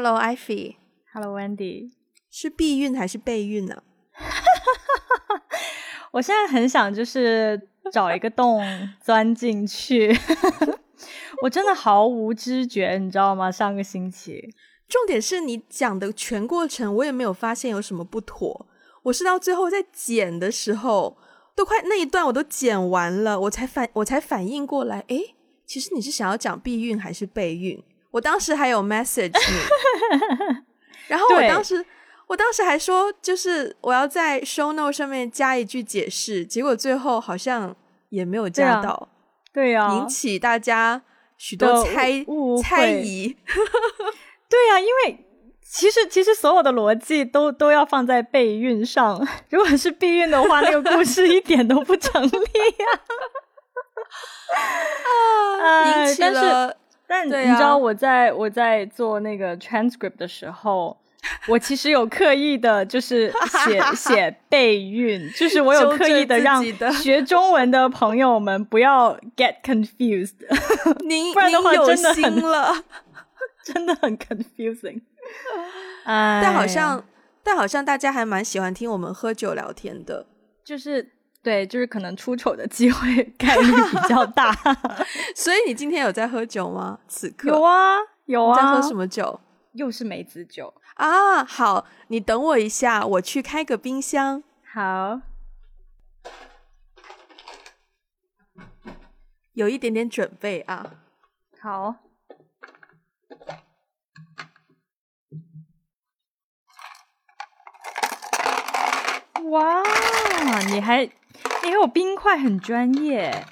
Hello, Ivy. Hello, Wendy. 是避孕还是备孕呢？我现在很想就是找一个洞 钻进去。我真的毫无知觉，你知道吗？上个星期，重点是你讲的全过程，我也没有发现有什么不妥。我是到最后在剪的时候，都快那一段我都剪完了，我才反我才反应过来，诶，其实你是想要讲避孕还是备孕？我当时还有 message 你，然后我当时我当时还说，就是我要在 show note 上面加一句解释，结果最后好像也没有加到，对呀，引起大家许多猜猜疑，对呀，因为其实其实所有的逻辑都都要放在备孕上，如果是避孕的话，那个故事一点都不成立呀，啊，引起了。但你知道我在我在做那个 transcript 的时候，我其实有刻意的，就是写 写备孕，就是我有刻意的让学中文的朋友们不要 get confused。您不然的话真的很了，真的很 confusing。但好像但好像大家还蛮喜欢听我们喝酒聊天的，就是。对，就是可能出丑的机会概率比较 大，所以你今天有在喝酒吗？此刻有啊，有啊。在喝什么酒？又是梅子酒啊！好，你等我一下，我去开个冰箱。好，有一点点准备啊。好。哇，你还。因为我冰块很专业，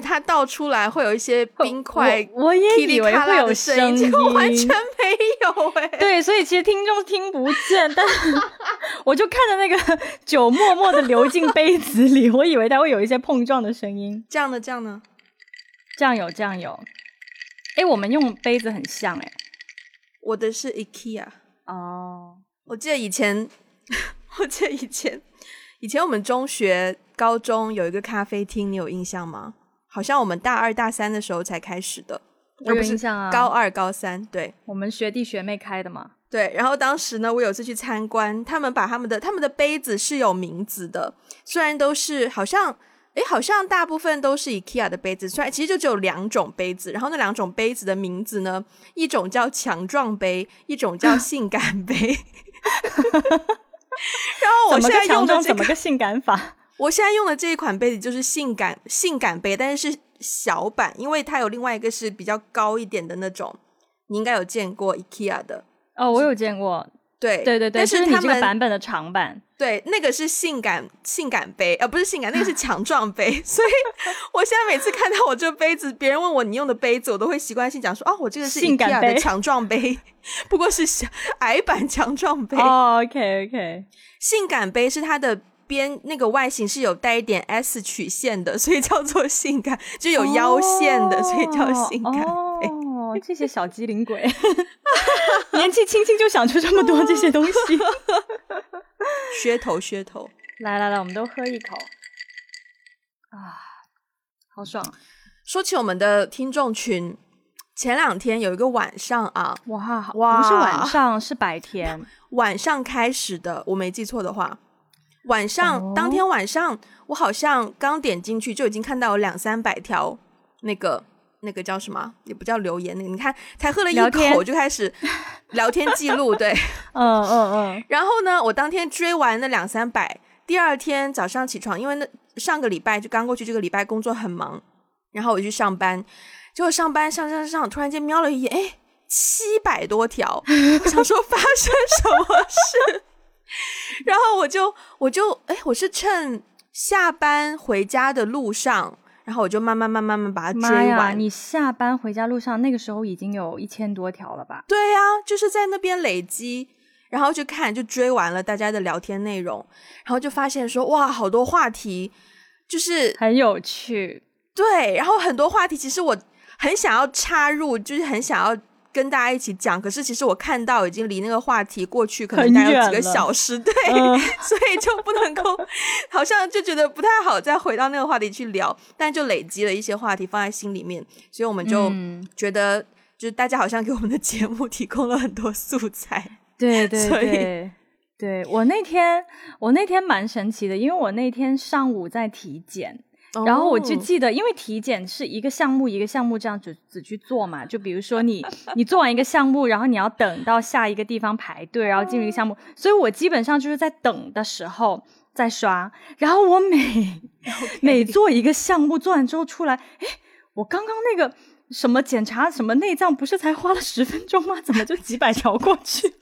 它倒出来会有一些冰块，我也以为会有声音，结果完全没有哎。对，所以其实听众听不见，但 我就看着那个酒默默的流进杯子里，我以为它会有一些碰撞的声音。这样的，这样呢？酱油，酱油。哎，我们用杯子很像哎。我的是 IKEA。哦，我记得以前，我记得以前，以前我们中学、高中有一个咖啡厅，你有印象吗？好像我们大二、大三的时候才开始的。我有印象啊。高二、高三，对，我们学弟学妹开的嘛。对，然后当时呢，我有次去参观，他们把他们的他们的杯子是有名字的，虽然都是好像。哎，好像大部分都是 IKEA 的杯子，虽然其实就只有两种杯子，然后那两种杯子的名字呢，一种叫强壮杯，一种叫性感杯。然后我现在用的怎么个性感法？我现在用的这一款杯子就是性感性感杯，但是是小版，因为它有另外一个是比较高一点的那种，你应该有见过 IKEA 的哦，我有见过。对对对对，但是你这个版本的长版，对，那个是性感性感杯，呃，不是性感，那个是 强壮杯。所以我现在每次看到我这杯子，别人问我你用的杯子，我都会习惯性讲说，哦，我这个是性感的强壮杯，不过是小 矮版强壮杯。哦，OK OK，性感杯是它的边那个外形是有带一点 S 曲线的，所以叫做性感，就有腰线的，所以叫性感。哦，这些小机灵鬼，年纪轻轻就想出这么多这些东西，噱头噱头。来来来，我们都喝一口。啊，好爽！说起我们的听众群，前两天有一个晚上啊，哇哇，不是晚上，是白天，晚上开始的，我没记错的话，晚上当天晚上，我好像刚点进去就已经看到有两三百条那个。那个叫什么？也不叫留言，那个你看，才喝了一口就开始 聊天记录，对，嗯嗯嗯。然后呢，我当天追完那两三百，第二天早上起床，因为那上个礼拜就刚过去，这个礼拜工作很忙，然后我去上班，结果上班上上上，突然间瞄了一眼，哎，七百多条，我想说发生什么事，然后我就我就哎，我是趁下班回家的路上。然后我就慢慢慢慢慢把它追完。你下班回家路上那个时候已经有一千多条了吧？对呀，就是在那边累积，然后就看就追完了大家的聊天内容，然后就发现说哇，好多话题就是很有趣。对，然后很多话题其实我很想要插入，就是很想要。跟大家一起讲，可是其实我看到已经离那个话题过去可能大概有几个小时，对，所以就不能够，好像就觉得不太好再回到那个话题去聊，但就累积了一些话题放在心里面，所以我们就觉得，就是大家好像给我们的节目提供了很多素材，对对对。对我那天，我那天蛮神奇的，因为我那天上午在体检，然后我就记得，因为体检是一个项目一个项目这样子子去做嘛，就比如说你 你做完一个项目，然后你要等到下一个地方排队，然后进入一个项目，所以我基本上就是在等的时候在刷，然后我每 每做一个项目做完之后出来，哎，我刚刚那个什么检查什么内脏不是才花了十分钟吗？怎么就几百条过去？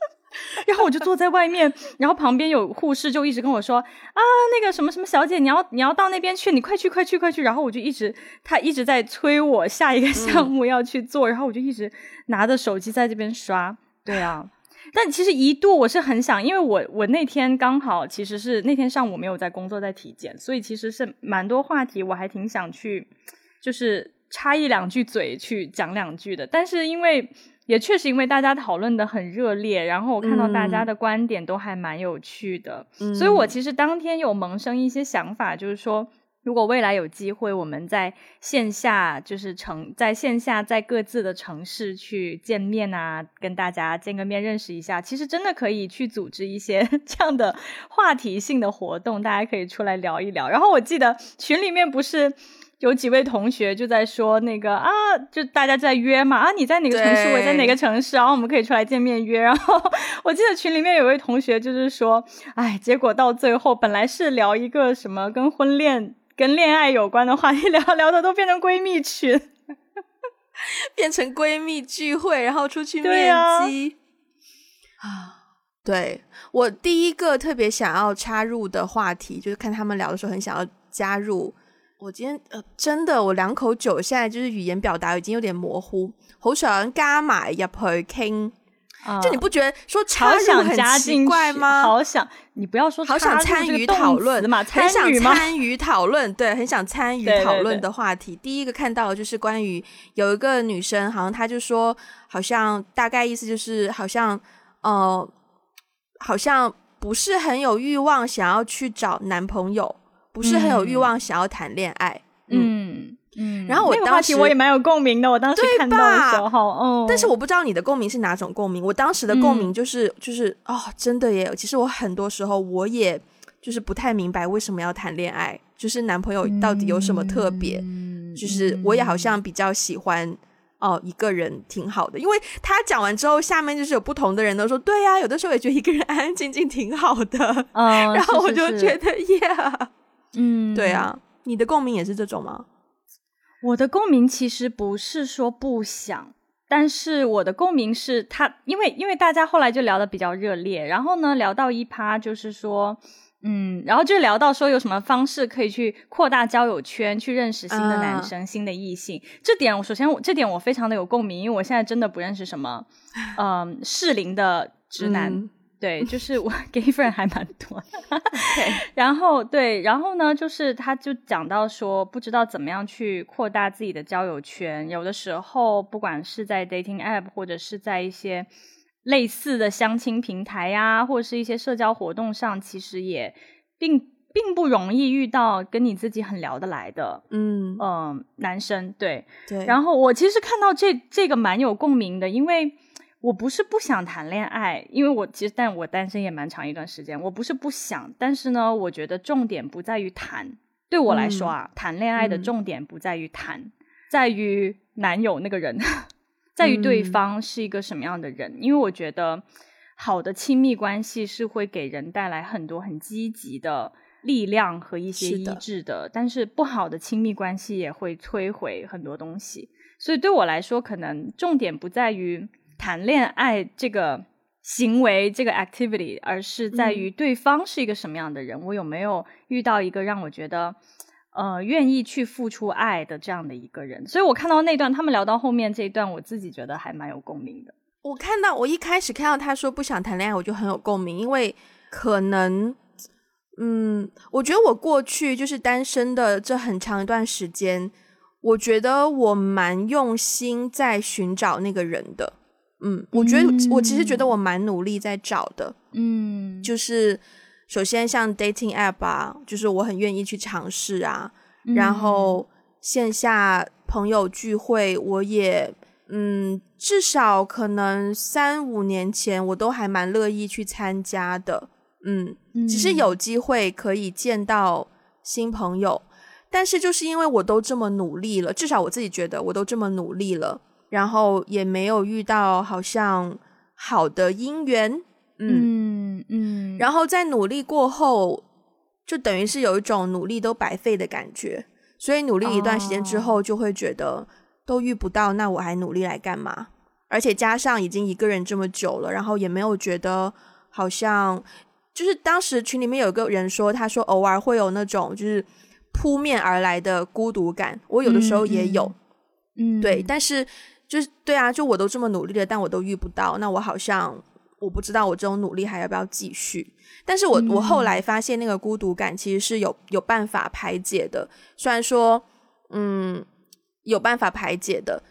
然后我就坐在外面，然后旁边有护士就一直跟我说啊，那个什么什么小姐，你要你要到那边去，你快去快去快去。然后我就一直他一直在催我下一个项目要去做，然后我就一直拿着手机在这边刷。对啊，但其实一度我是很想，因为我我那天刚好其实是那天上午没有在工作，在体检，所以其实是蛮多话题，我还挺想去，就是插一两句嘴去讲两句的，但是因为。也确实，因为大家讨论的很热烈，然后我看到大家的观点都还蛮有趣的，所以我其实当天有萌生一些想法，就是说，如果未来有机会，我们在线下就是城在线下在各自的城市去见面啊，跟大家见个面认识一下，其实真的可以去组织一些 这样的话题性的活动，大家可以出来聊一聊。然后我记得群里面不是。有几位同学就在说那个啊，就大家在约嘛啊，你在哪个城市，我在哪个城市，然后我们可以出来见面约。然后我记得群里面有位同学就是说，哎，结果到最后本来是聊一个什么跟婚恋、跟恋爱有关的话题，聊聊的都变成闺蜜群，变成闺蜜聚会，然后出去面基啊。对我第一个特别想要插入的话题，就是看他们聊的时候很想要加入。我今天呃，真的，我两口酒现在就是语言表达已经有点模糊，好想加埋入去倾。就你不觉得说插入很奇怪吗？好想你不要说好想参与讨论嘛，很想参与讨论，对，很想参与讨论的话题。第一个看到的就是关于有一个女生，好像她就说，好像大概意思就是好像呃，好像不是很有欲望想要去找男朋友。不是很有欲望想要谈恋爱，嗯嗯，然后我当时我也蛮有共鸣的，我当时看到的时候，哦，但是我不知道你的共鸣是哪种共鸣。我当时的共鸣就是就是哦，真的耶！其实我很多时候我也就是不太明白为什么要谈恋爱，就是男朋友到底有什么特别？就是我也好像比较喜欢哦，一个人挺好的。因为他讲完之后，下面就是有不同的人都说，对呀，有的时候也觉得一个人安安静静挺好的。嗯，然后我就觉得耶。嗯，对啊，你的共鸣也是这种吗？我的共鸣其实不是说不想，但是我的共鸣是他，因为因为大家后来就聊的比较热烈，然后呢聊到一趴就是说，嗯，然后就聊到说有什么方式可以去扩大交友圈，去认识新的男生、新的异性。这点我首先我这点我非常的有共鸣，因为我现在真的不认识什么，嗯，适龄的直男。对，就是我 gay friend 还蛮多的，然后对，然后呢，就是他就讲到说，不知道怎么样去扩大自己的交友圈，有的时候不管是在 dating app 或者是在一些类似的相亲平台呀，或者是一些社交活动上，其实也并并不容易遇到跟你自己很聊得来的，嗯嗯，男生，对对，然后我其实看到这这个蛮有共鸣的，因为。我不是不想谈恋爱，因为我其实，但我单身也蛮长一段时间。我不是不想，但是呢，我觉得重点不在于谈。对我来说啊，谈恋爱的重点不在于谈，在于男友那个人，在于对方是一个什么样的人。因为我觉得，好的亲密关系是会给人带来很多很积极的力量和一些医治的，但是不好的亲密关系也会摧毁很多东西。所以对我来说，可能重点不在于。谈恋爱这个行为，这个 activity，而是在于对方是一个什么样的人，我有没有遇到一个让我觉得，呃，愿意去付出爱的这样的一个人。所以我看到那段，他们聊到后面这一段，我自己觉得还蛮有共鸣的。我看到我一开始看到他说不想谈恋爱，我就很有共鸣，因为可能，嗯，我觉得我过去就是单身的这很长一段时间，我觉得我蛮用心在寻找那个人的。嗯，我觉得我其实觉得我蛮努力在找的，嗯，就是首先像 dating app 啊，就是我很愿意去尝试啊，然后线下朋友聚会，我也嗯，至少可能三五年前我都还蛮乐意去参加的，嗯，只是有机会可以见到新朋友，但是就是因为我都这么努力了，至少我自己觉得我都这么努力了。然后也没有遇到好像好的姻缘，嗯嗯，然后在努力过后，就等于是有一种努力都白费的感觉，所以努力一段时间之后，就会觉得都遇不到，那我还努力来干嘛？而且加上已经一个人这么久了，然后也没有觉得好像，就是当时群里面有个人说，他说偶尔会有那种就是扑面而来的孤独感，我有的时候也有，嗯，对，但是。就是对啊，就我都这么努力了，但我都遇不到，那我好像我不知道我这种努力还要不要继续。但是我我后来发现那个孤独感其实是有有办法排解的，虽然说嗯有办法排解的，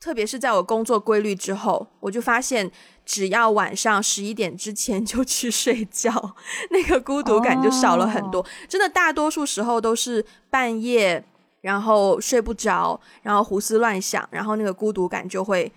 特别是在我工作规律之后，我就发现只要晚上十一点之前 就去睡觉，那个孤独感就少了很多。真的，大多数时候都是半夜。然后睡不着，然后胡思乱想，然后那个孤独感就会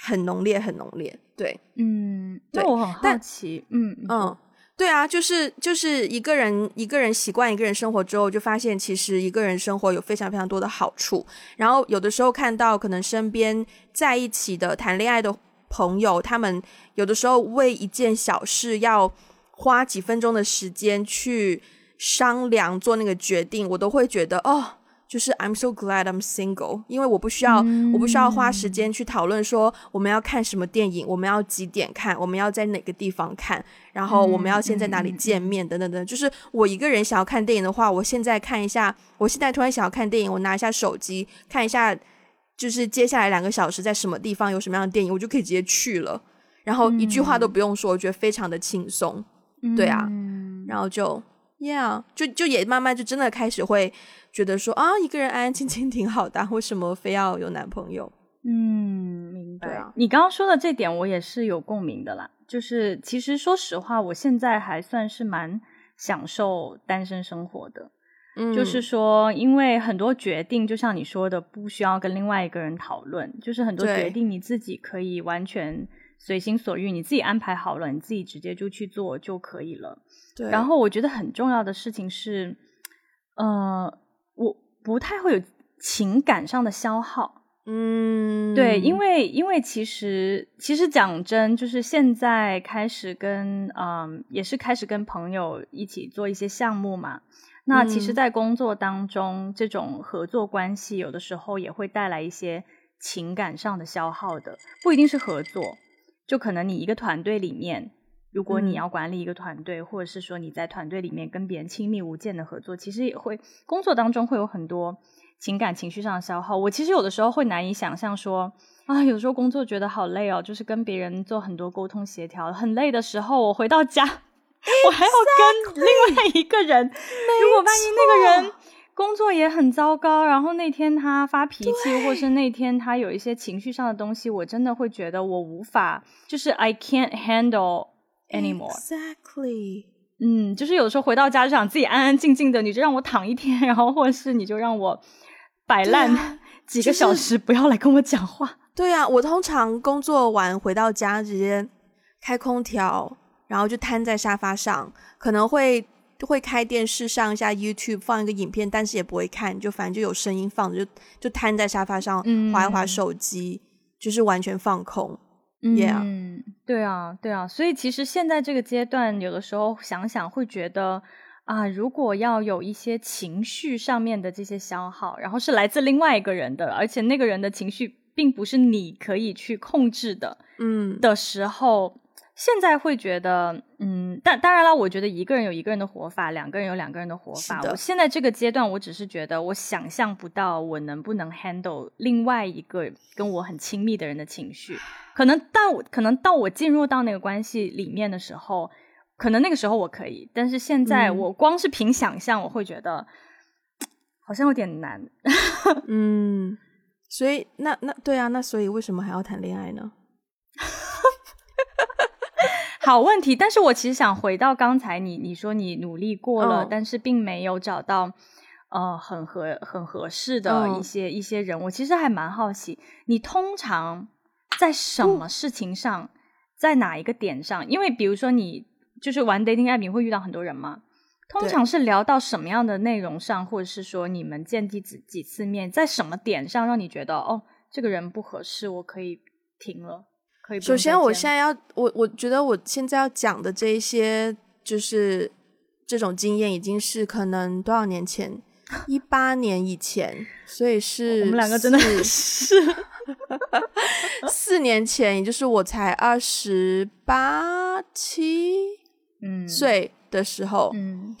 很浓烈，很浓烈。对，嗯，对我很好奇，嗯嗯，对啊，就是就是一个人一个人习惯一个人生活之后，就发现其实一个人生活有非常非常多的好处。然后有的时候看到可能身边在一起的谈恋爱的朋友，他们有的时候为一件小事要花几分钟的时间去商量做那个决定，我都会觉得哦。就是 I'm so glad I'm single，因为我不需要，我不需要花时间去讨论说我们要看什么电影，我们要几点看，我们要在哪个地方看，然后我们要先在哪里见面，等等等。就是我一个人想要看电影的话，我现在看一下，我现在突然想要看电影，我拿一下手机看一下，就是接下来两个小时在什么地方有什么样的电影，我就可以直接去了，然后一句话都不用说，我觉得非常的轻松。对啊，然后就 Yeah，就就也慢慢就真的开始会。觉得说啊，一个人安安静静挺好的，为什么非要有男朋友？嗯，明白。你刚刚说的这点，我也是有共鸣的啦。就是其实说实话，我现在还算是蛮享受单身生活的。嗯，就是说，因为很多决定，就像你说的，不需要跟另外一个人讨论，就是很多决定你自己可以完全随心所欲，你自己安排好了，你自己直接就去做就可以了。对。然后我觉得很重要的事情是，呃。我不太会有情感上的消耗，嗯，对，因为因为其实其实讲真，就是现在开始跟嗯，也是开始跟朋友一起做一些项目嘛。那其实，在工作当中，这种合作关系有的时候也会带来一些情感上的消耗的，不一定是合作，就可能你一个团队里面。如果你要管理一个团队，或者是说你在团队里面跟别人亲密无间的合作，其实也会工作当中会有很多情感情绪上的消耗。我其实有的时候会难以想象说啊，有时候工作觉得好累哦，就是跟别人做很多沟通协调，很累的时候，我回到家，我还要跟另外一个人。如果万一那个人工作也很糟糕，然后那天他发脾气，或是那天他有一些情绪上的东西，我真的会觉得我无法，就是 I can't handle。Anymore exactly，嗯，就是有的时候回到家就想自己安安静静的，你就让我躺一天，然后或者是你就让我摆烂几个小时，不要来跟我讲话。对啊，我通常工作完回到家直接开空调，然后就瘫在沙发上，可能会会开电视上一下 YouTube 放一个影片，但是也不会看，就反正就有声音放着，就就瘫在沙发上划一划手机，就是完全放空。嗯，对啊，对啊，所以其实现在这个阶段，有的时候想想会觉得啊，如果要有一些情绪上面的这些消耗，然后是来自另外一个人的，而且那个人的情绪并不是你可以去控制的，嗯的时候。现在会觉得，嗯，但当然了，我觉得一个人有一个人的活法，两个人有两个人的活法。我现在这个阶段，我只是觉得，我想象不到我能不能 handle 另外一个跟我很亲密的人的情绪。可能到可能到我进入到那个关系里面的时候，可能那个时候我可以，但是现在我光是凭想象，我会觉得好像有点难。嗯，所以那那对啊，那所以为什么还要谈恋爱呢？好问题。但是我其实想回到刚才你你说你努力过了，但是并没有找到呃很合很合适的一些一些人。我其实还蛮好奇，你通常在什么事情上，在哪一个点上？因为比如说你就是玩 dating app，你会遇到很多人吗？通常是聊到什么样的内容上，或者是说你们见第几几次面，在什么点上让你觉得哦，这个人不合适，我可以停了，可以。首先，我现在要我我觉得我现在要讲的这一些，就是这种经验，已经是可能多少年前，一八年以前，所以 是我们两个真的是 四年前，也就是我才二十八七嗯岁。的时候，嗯，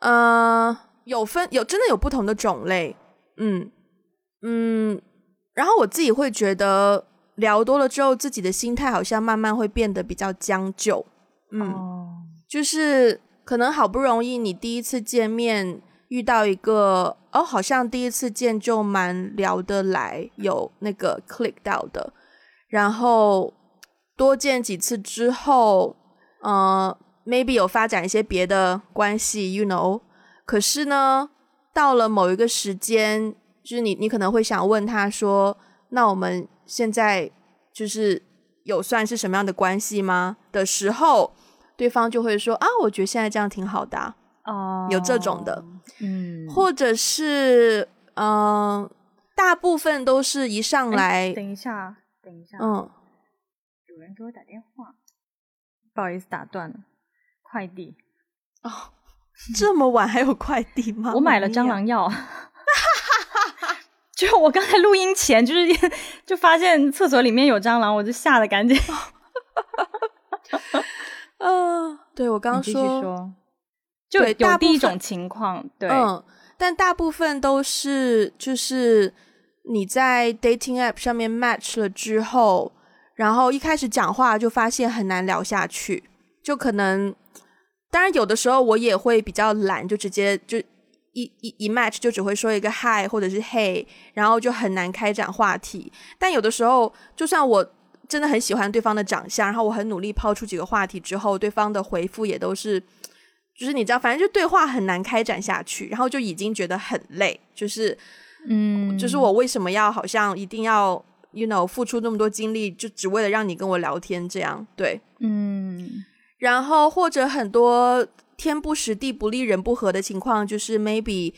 呃，有分有真的有不同的种类，嗯嗯，然后我自己会觉得聊多了之后，自己的心态好像慢慢会变得比较将就，嗯，就是可能好不容易你第一次见面遇到一个哦，好像第一次见就蛮聊得来，有那个 click 到的，然后多见几次之后，呃。maybe 有发展一些别的关系，you know，可是呢，到了某一个时间，就是你你可能会想问他说，那我们现在就是有算是什么样的关系吗？的时候，对方就会说啊，我觉得现在这样挺好的，哦，有这种的，嗯，或者是嗯，大部分都是一上来，等一下，等一下，嗯，有人给我打电话，不好意思打断了。快递哦，这么晚还有快递吗？我买了蟑螂药，就我刚才录音前，就是 就发现厕所里面有蟑螂，我就吓得赶紧。嗯，对我刚刚说，就有第一种情况，对，嗯，但大部分都是就是你在 dating app 上面 match 了之后，然后一开始讲话就发现很难聊下去，就可能。当然，有的时候我也会比较懒，就直接就一一一 match 就只会说一个 hi 或者是 hey，然后就很难开展话题。但有的时候，就算我真的很喜欢对方的长相，然后我很努力抛出几个话题之后，对方的回复也都是，就是你知道，反正就对话很难开展下去，然后就已经觉得很累，就是嗯，就是我为什么要好像一定要 you know 付出那么多精力，就只为了让你跟我聊天这样？对，嗯。然后或者很多天不时地不利人不和的情况，就是 maybe，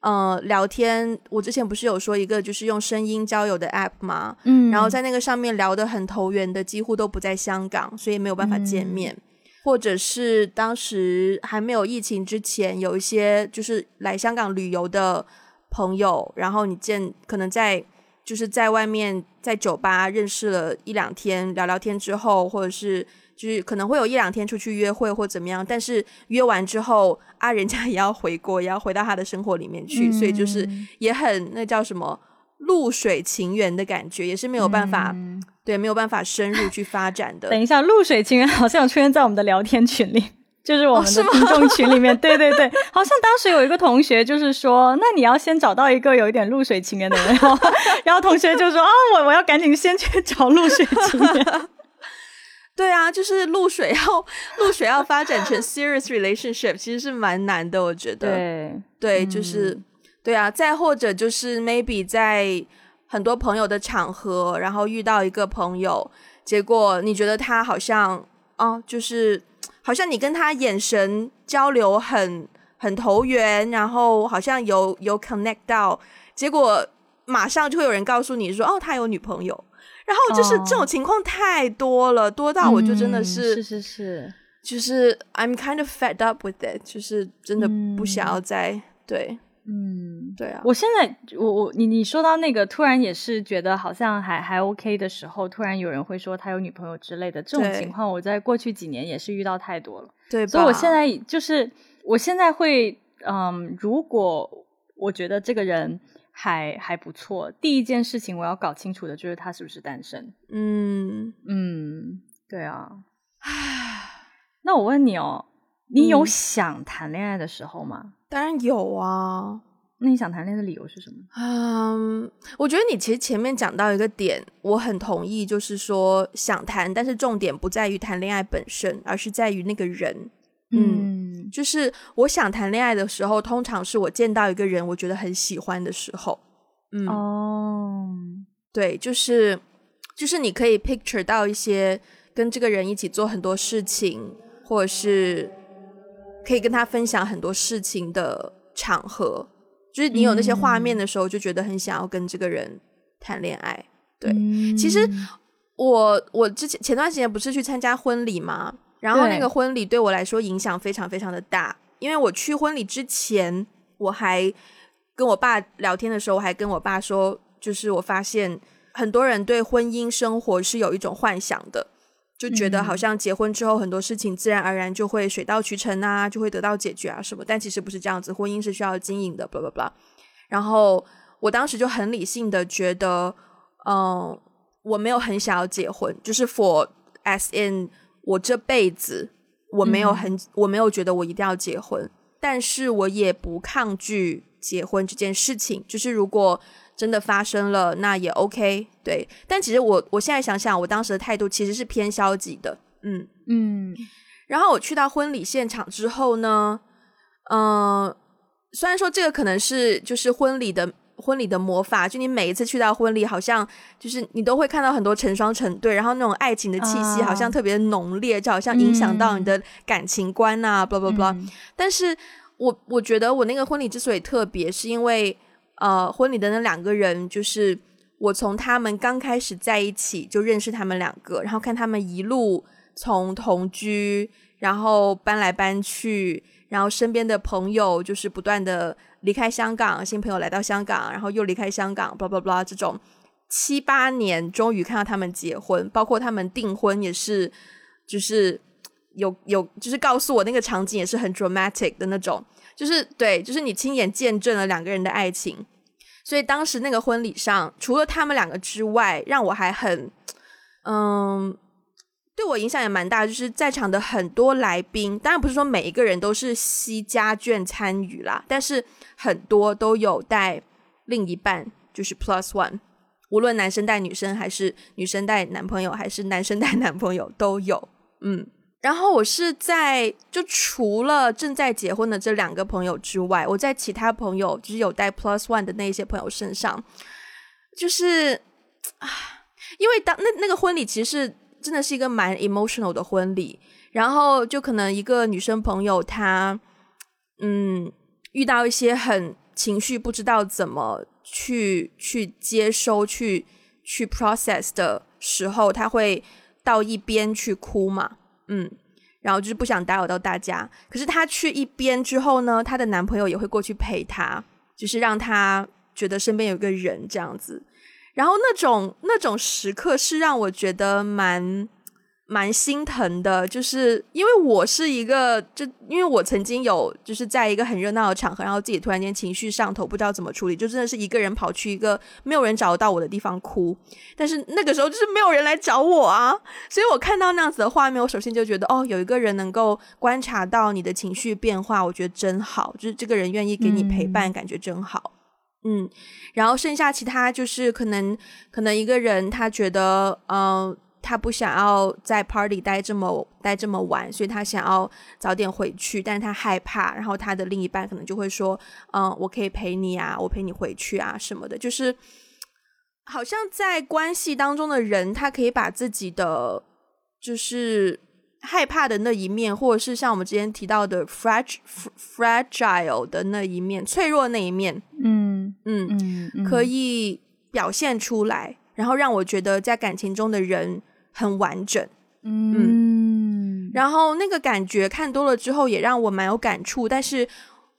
呃，聊天。我之前不是有说一个就是用声音交友的 app 吗？嗯，然后在那个上面聊得很投缘的，几乎都不在香港，所以没有办法见面。或者是当时还没有疫情之前，有一些就是来香港旅游的朋友，然后你见可能在就是在外面在酒吧认识了一两天，聊聊天之后，或者是。就是可能会有一两天出去约会或怎么样，但是约完之后啊，人家也要回国，也要回到他的生活里面去，所以就是也很那叫什么露水情缘的感觉，也是没有办法对没有办法深入去发展的。等一下，露水情缘好像出现在我们的聊天群里，就是我们的听众群里面。对对对，好像当时有一个同学就是说，那你要先找到一个有一点露水情缘的人，然后同学就说啊，我我要赶紧先去找露水情缘。对啊，就是露水要露水要发展成 serious relationship，其实是蛮难的，我觉得。对对，就是对啊。再或者就是 maybe 在很多朋友的场合，然后遇到一个朋友，结果你觉得他好像哦，就是好像你跟他眼神交流很很投缘，然后好像有有 connect 到，结果马上就会有人告诉你说哦，他有女朋友。然后就是这种情况太多了，多到我就真的是是是是，就是 I'm kind of fed up with it，就是真的不想要再对，嗯，对啊。我现在我我你你说到那个突然也是觉得好像还还 OK 的时候，突然有人会说他有女朋友之类的这种情况，我在过去几年也是遇到太多了，对。所以我现在就是我现在会嗯，如果我觉得这个人。还还不错。第一件事情我要搞清楚的就是他是不是单身。嗯嗯，对啊。那我问你哦，你有想谈恋爱的时候吗？当然有啊。那你想谈恋爱的理由是什么？嗯，我觉得你其实前面讲到一个点，我很同意，就是说想谈，但是重点不在于谈恋爱本身，而是在于那个人。嗯，就是我想谈恋爱的时候，通常是我见到一个人，我觉得很喜欢的时候。嗯哦，对，就是就是你可以 picture 到一些跟这个人一起做很多事情，或者是可以跟他分享很多事情的场合。就是你有那些画面的时候，就觉得很想要跟这个人谈恋爱。对，其实我我之前前段时间不是去参加婚礼吗？然后那个婚礼对我来说影响非常非常的大，因为我去婚礼之前，我还跟我爸聊天的时候，我还跟我爸说，就是我发现很多人对婚姻生活是有一种幻想的，就觉得好像结婚之后很多事情自然而然就会水到渠成啊，就会得到解决啊什么，但其实不是这样子，婚姻是需要经营的，blah blah blah。然后我当时就很理性的觉得，嗯，我没有很想要结婚，就是 for as in。我这辈子我没有很我没有觉得我一定要结婚，但是我也不抗拒结婚这件事情。就是如果真的发生了，那也 OK。对，但其实我我现在想想，我当时的态度其实是偏消极的。嗯嗯。然后我去到婚礼现场之后呢，嗯，虽然说这个可能是就是婚礼的。婚礼的魔法，就你每一次去到婚礼，好像就是你都会看到很多成双成对，然后那种爱情的气息好像特别浓烈，就好像影响到你的感情观呐，blah blah blah。但是我我觉得我那个婚礼之所以特别，是因为呃，婚礼的那两个人，就是我从他们刚开始在一起就认识他们两个，然后看他们一路从同居，然后搬来搬去，然后身边的朋友就是不断的。离开香港，新朋友来到香港，然后又离开香港，blah blah blah，这种七八年，终于看到他们结婚，包括他们订婚也是，就是有有，就是告诉我那个场景也是很 dramatic 的那种，就是对，就是你亲眼见证了两个人的爱情，所以当时那个婚礼上，除了他们两个之外，让我还很，嗯。对我影响也蛮大，就是在场的很多来宾，当然不是说每一个人都是西家眷参与啦，但是很多都有带另一半，就是 plus one，无论男生带女生，还是女生带男朋友，还是男生带男朋友都有。嗯，然后我是在就除了正在结婚的这两个朋友之外，我在其他朋友就是有带 plus one 的那些朋友身上，就是啊，因为当那那个婚礼其实是。真的是一个蛮 emotional 的婚礼，然后就可能一个女生朋友她，嗯，遇到一些很情绪不知道怎么去去接收、去去 process 的时候，她会到一边去哭嘛，嗯，然后就是不想打扰到大家。可是她去一边之后呢，她的男朋友也会过去陪她，就是让她觉得身边有个人这样子。然后那种那种时刻是让我觉得蛮蛮心疼的，就是因为我是一个，就因为我曾经有就是在一个很热闹的场合，然后自己突然间情绪上头，不知道怎么处理，就真的是一个人跑去一个没有人找得到我的地方哭。但是那个时候就是没有人来找我啊，所以我看到那样子的画面，我首先就觉得哦，有一个人能够观察到你的情绪变化，我觉得真好，就是这个人愿意给你陪伴，感觉真好。嗯，然后剩下其他就是可能可能一个人他觉得，嗯，他不想要在 party 待这么待这么晚，所以他想要早点回去，但是他害怕，然后他的另一半可能就会说，嗯，我可以陪你啊，我陪你回去啊什么的，就是好像在关系当中的人，他可以把自己的就是。害怕的那一面，或者是像我们之前提到的 fragile fragile 的那一面，脆弱那一面，嗯嗯嗯，可以表现出来，然后让我觉得在感情中的人很完整，嗯，然后那个感觉看多了之后，也让我蛮有感触，但是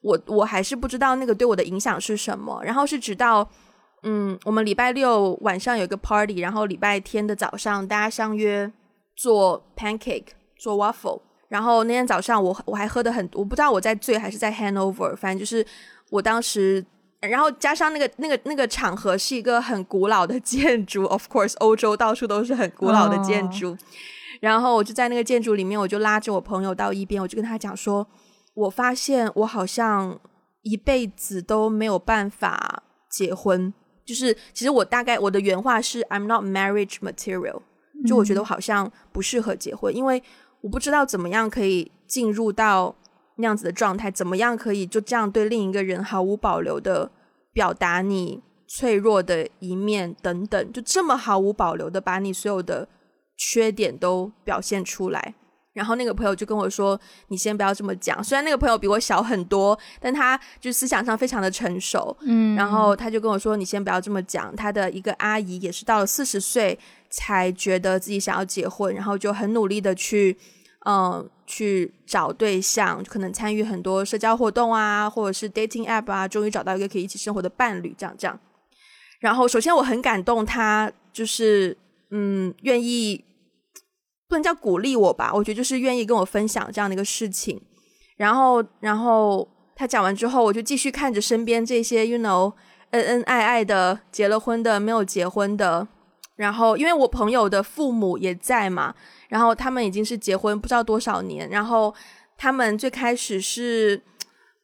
我我还是不知道那个对我的影响是什么。然后是直到，嗯，我们礼拜六晚上有一个 party，然后礼拜天的早上大家相约做 pancake。做 waffle，然后那天早上我我还喝的很，我不知道我在醉还是在 handover，反正就是我当时，然后加上那个那个那个场合是一个很古老的建筑，of course，欧洲到处都是很古老的建筑，然后我就在那个建筑里面，我就拉着我朋友到一边，我就跟他讲说，我发现我好像一辈子都没有办法结婚。就是其实我大概我的原话是 I'm not marriage material，就我觉得我好像不适合结婚，因为我不知道怎么样可以进入到那样子的状态，怎么样可以就这样对另一个人毫无保留的表达你脆弱的一面等等，就这么毫无保留的把你所有的缺点都表现出来。然后那个朋友就跟我说：“你先不要这么讲。”虽然那个朋友比我小很多，但他就思想上非常的成熟。嗯，然后他就跟我说：“你先不要这么讲。”他的一个阿姨也是到了四十岁才觉得自己想要结婚，然后就很努力的去，嗯，去找对象，可能参与很多社交活动啊，或者是 dating app 啊，终于找到一个可以一起生活的伴侣，这样这样。然后首先我很感动，他就是嗯，愿意。不能叫鼓励我吧，我觉得就是愿意跟我分享这样的一个事情。然后，然后他讲完之后，我就继续看着身边这些，you know，恩恩爱爱的，结了婚的，没有结婚的。然后，因为我朋友的父母也在嘛，然后他们已经是结婚不知道多少年。然后他们最开始是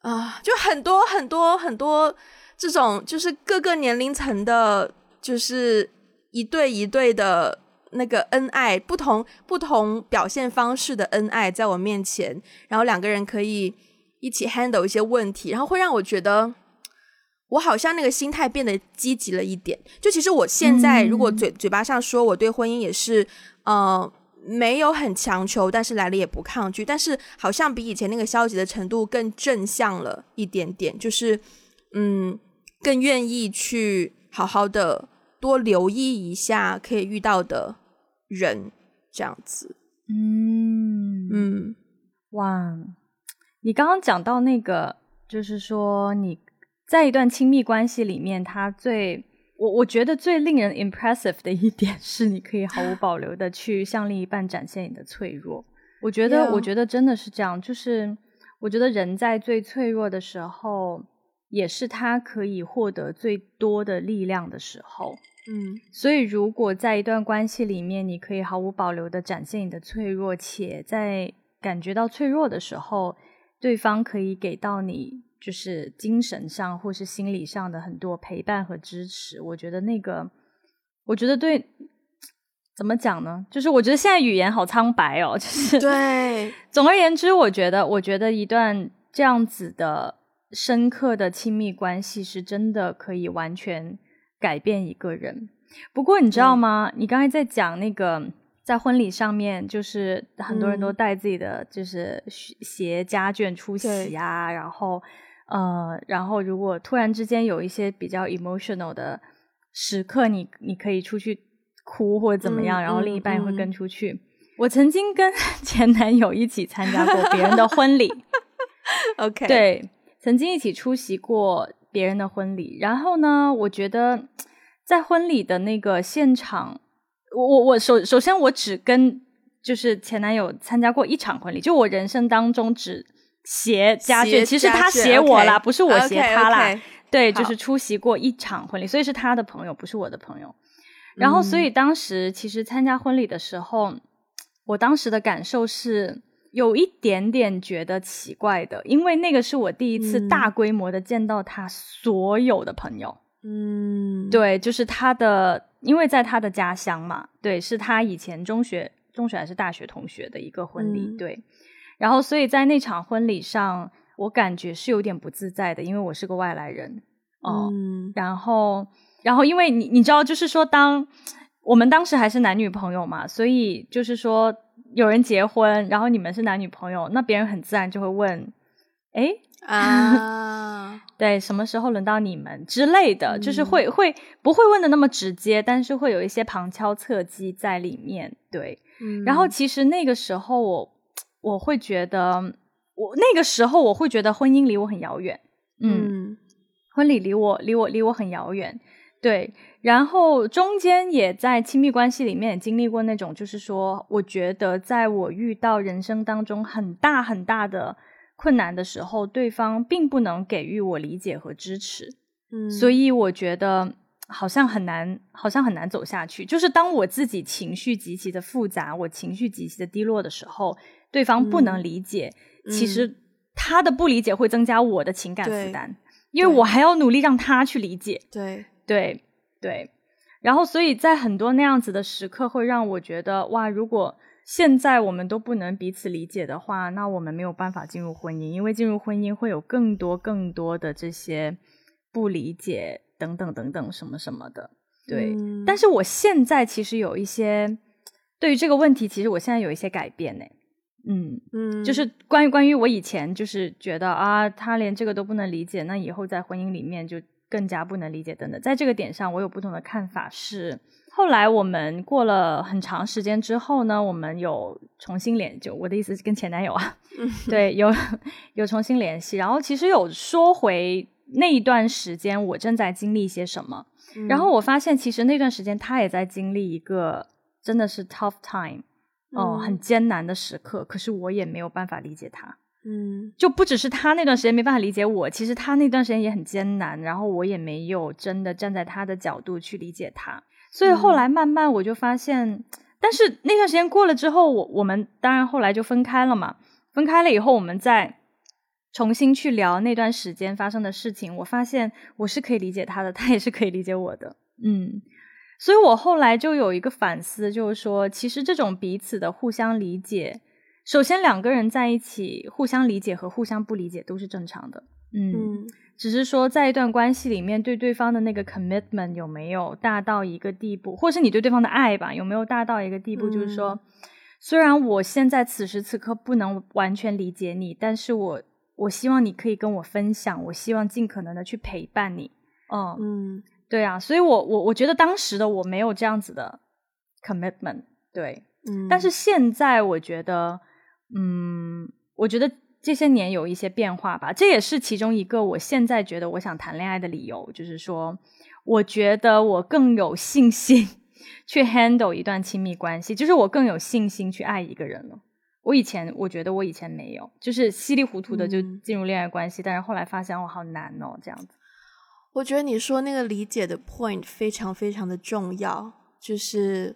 啊，就很多很多很多这种，就是各个年龄层的，就是一对一对的。那个恩爱，不同不同表现方式的恩爱，在我面前，然后两个人可以一起 handle 一些问题，然后会让我觉得，我好像那个心态变得积极了一点。就其实我现在如果嘴嘴巴上说我对婚姻也是，呃，没有很强求，但是来了也不抗拒，但是好像比以前那个消极的程度更正向了一点点，就是嗯，更愿意去好好的多留意一下可以遇到的。人这样子，嗯嗯，哇！你刚刚讲到那个，就是说你在一段亲密关系里面，他最我我觉得最令人 impressive 的一点是，你可以毫无保留的去向另一半展现你的脆弱。我觉得，我觉得真的是这样。就是我觉得人在最脆弱的时候，也是他可以获得最多的力量的时候。嗯，所以如果在一段关系里面，你可以毫无保留的展现你的脆弱，且在感觉到脆弱的时候，对方可以给到你就是精神上或是心理上的很多陪伴和支持。我觉得那个，我觉得对，怎么讲呢？就是我觉得现在语言好苍白哦，就是对。总而言之，我觉得，我觉得一段这样子的深刻的亲密关系，是真的可以完全。改变一个人，不过你知道吗？你刚才在讲那个在婚礼上面，就是很多人都带自己的就是携家眷出席啊，然后呃，然后如果突然之间有一些比较 emotional 的时刻，你你可以出去哭或者怎么样，然后另一半也会跟出去。我曾经跟 前男友一起参加过别人的婚礼，OK，对，曾经一起出席过。别人的婚礼，然后呢？我觉得在婚礼的那个现场，我我我首首先我只跟就是前男友参加过一场婚礼，就我人生当中只携家眷，其实他携我啦，不是我携他啦。对，就是出席过一场婚礼，所以是他的朋友，不是我的朋友。然后，所以当时其实参加婚礼的时候，我当时的感受是。有一点点觉得奇怪的，因为那个是我第一次大规模的见到他所有的朋友。嗯，对，就是他的，因为在他的家乡嘛，对，是他以前中学、中学还是大学同学的一个婚礼，对。然后，所以在那场婚礼上，我感觉是有点不自在的，因为我是个外来人。哦，然后，然后，因为你你知道，就是说，当我们当时还是男女朋友嘛，所以就是说。有人结婚，然后你们是男女朋友，那别人很自然就会问：“哎啊，对，什么时候轮到你们之类的？就是会会不会问的那么直接，但是会有一些旁敲侧击在里面。对，然后其实那个时候我我会觉得，我那个时候我会觉得婚姻离我很遥远。嗯，婚礼离我离我离我很遥远。对。然后中间也在亲密关系里面经历过那种，就是说，我觉得在我遇到人生当中很大很大的困难的时候，对方并不能给予我理解和支持，嗯，所以我觉得好像很难，好像很难走下去。就是当我自己情绪极其的复杂，我情绪极其的低落的时候，对方不能理解，其实。他的不理解会增加我的情感负担，因为我还要努力让他去理解。对对对，然后所以在很多那样子的时刻，会让我觉得哇，如果现在我们都不能彼此理解的话，那我们没有办法进入婚姻，因为进入婚姻会有更多更多的这些不理解等等等等什么什么的。对，但是我现在其实有一些对于这个问题，其实我现在有一些改变呢。嗯嗯，就是关于关于我以前就是觉得啊，他连这个都不能理解，那以后在婚姻里面就更加不能理解等等。在这个点上，我有不同的看法。是后来我们过了很长时间之后呢，我们有重新联，就我的意思是跟前男友啊，对，有有重新联系，然后其实有说回那一段时间我正在经历些什么。然后我发现，其实那段时间他也在经历一个真的是 tough time，哦，很艰难的时刻。可是我也没有办法理解他，嗯，就不只是他那段时间没办法理解我，其实他那段时间也很艰难，然后我也没有真的站在他的角度去理解他。所以后来慢慢我就发现，但是那段时间过了之后，我我们当然后来就分开了嘛。分开了以后，我们再。重新去聊那段时间发生的事情，我发现我是可以理解他的，他也是可以理解我的，嗯，所以我后来就有一个反思，就是说，其实这种彼此的互相理解，首先两个人在一起互相理解和互相不理解都是正常的，嗯，只是说在一段关系里面对对方的那个 commitment 有没有大到一个地步，或是你对对方的爱吧有没有大到一个地步，就是说，虽然我现在此时此刻不能完全理解你，但是我。我希望你可以跟我分享，我希望尽可能的去陪伴你。嗯嗯，对啊，所以我我我觉得当时的我没有这样子的 commitment，对，嗯，但是现在我觉得，嗯，我觉得这些年有一些变化吧，这也是其中一个我现在觉得我想谈恋爱的理由，就是说，我觉得我更有信心去 handle 一段亲密关系，就是我更有信心去爱一个人了。我以前我觉得我以前没有，就是稀里糊涂的就进入恋爱关系，但是后来发现我好难哦，这样子。我觉得你说那个理解的 point 非常非常的重要，就是，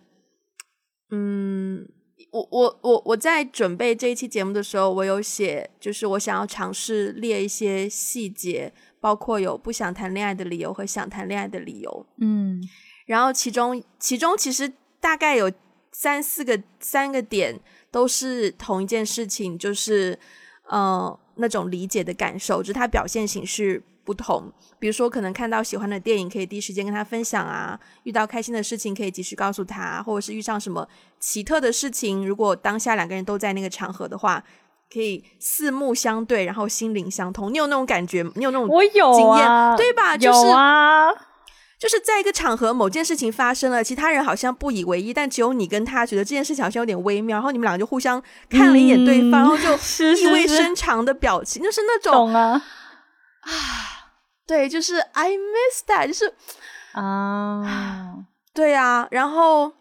嗯，我我我我在准备这一期节目的时候，我有写，就是我想要尝试列一些细节，包括有不想谈恋爱的理由和想谈恋爱的理由，嗯，然后其中其中其实大概有三四个三个点。都是同一件事情，就是呃那种理解的感受，就是它表现形式不同。比如说，可能看到喜欢的电影，可以第一时间跟他分享啊；遇到开心的事情，可以及时告诉他；或者是遇上什么奇特的事情，如果当下两个人都在那个场合的话，可以四目相对，然后心灵相通。你有那种感觉？你有那种我有经验对吧？有啊。就是在一个场合，某件事情发生了，其他人好像不以为意，但只有你跟他觉得这件事情好像有点微妙，然后你们两个就互相看了一眼对方，然后就意味深长的表情，就是那种懂啊啊，对，就是 I miss that，就是啊，对啊，然后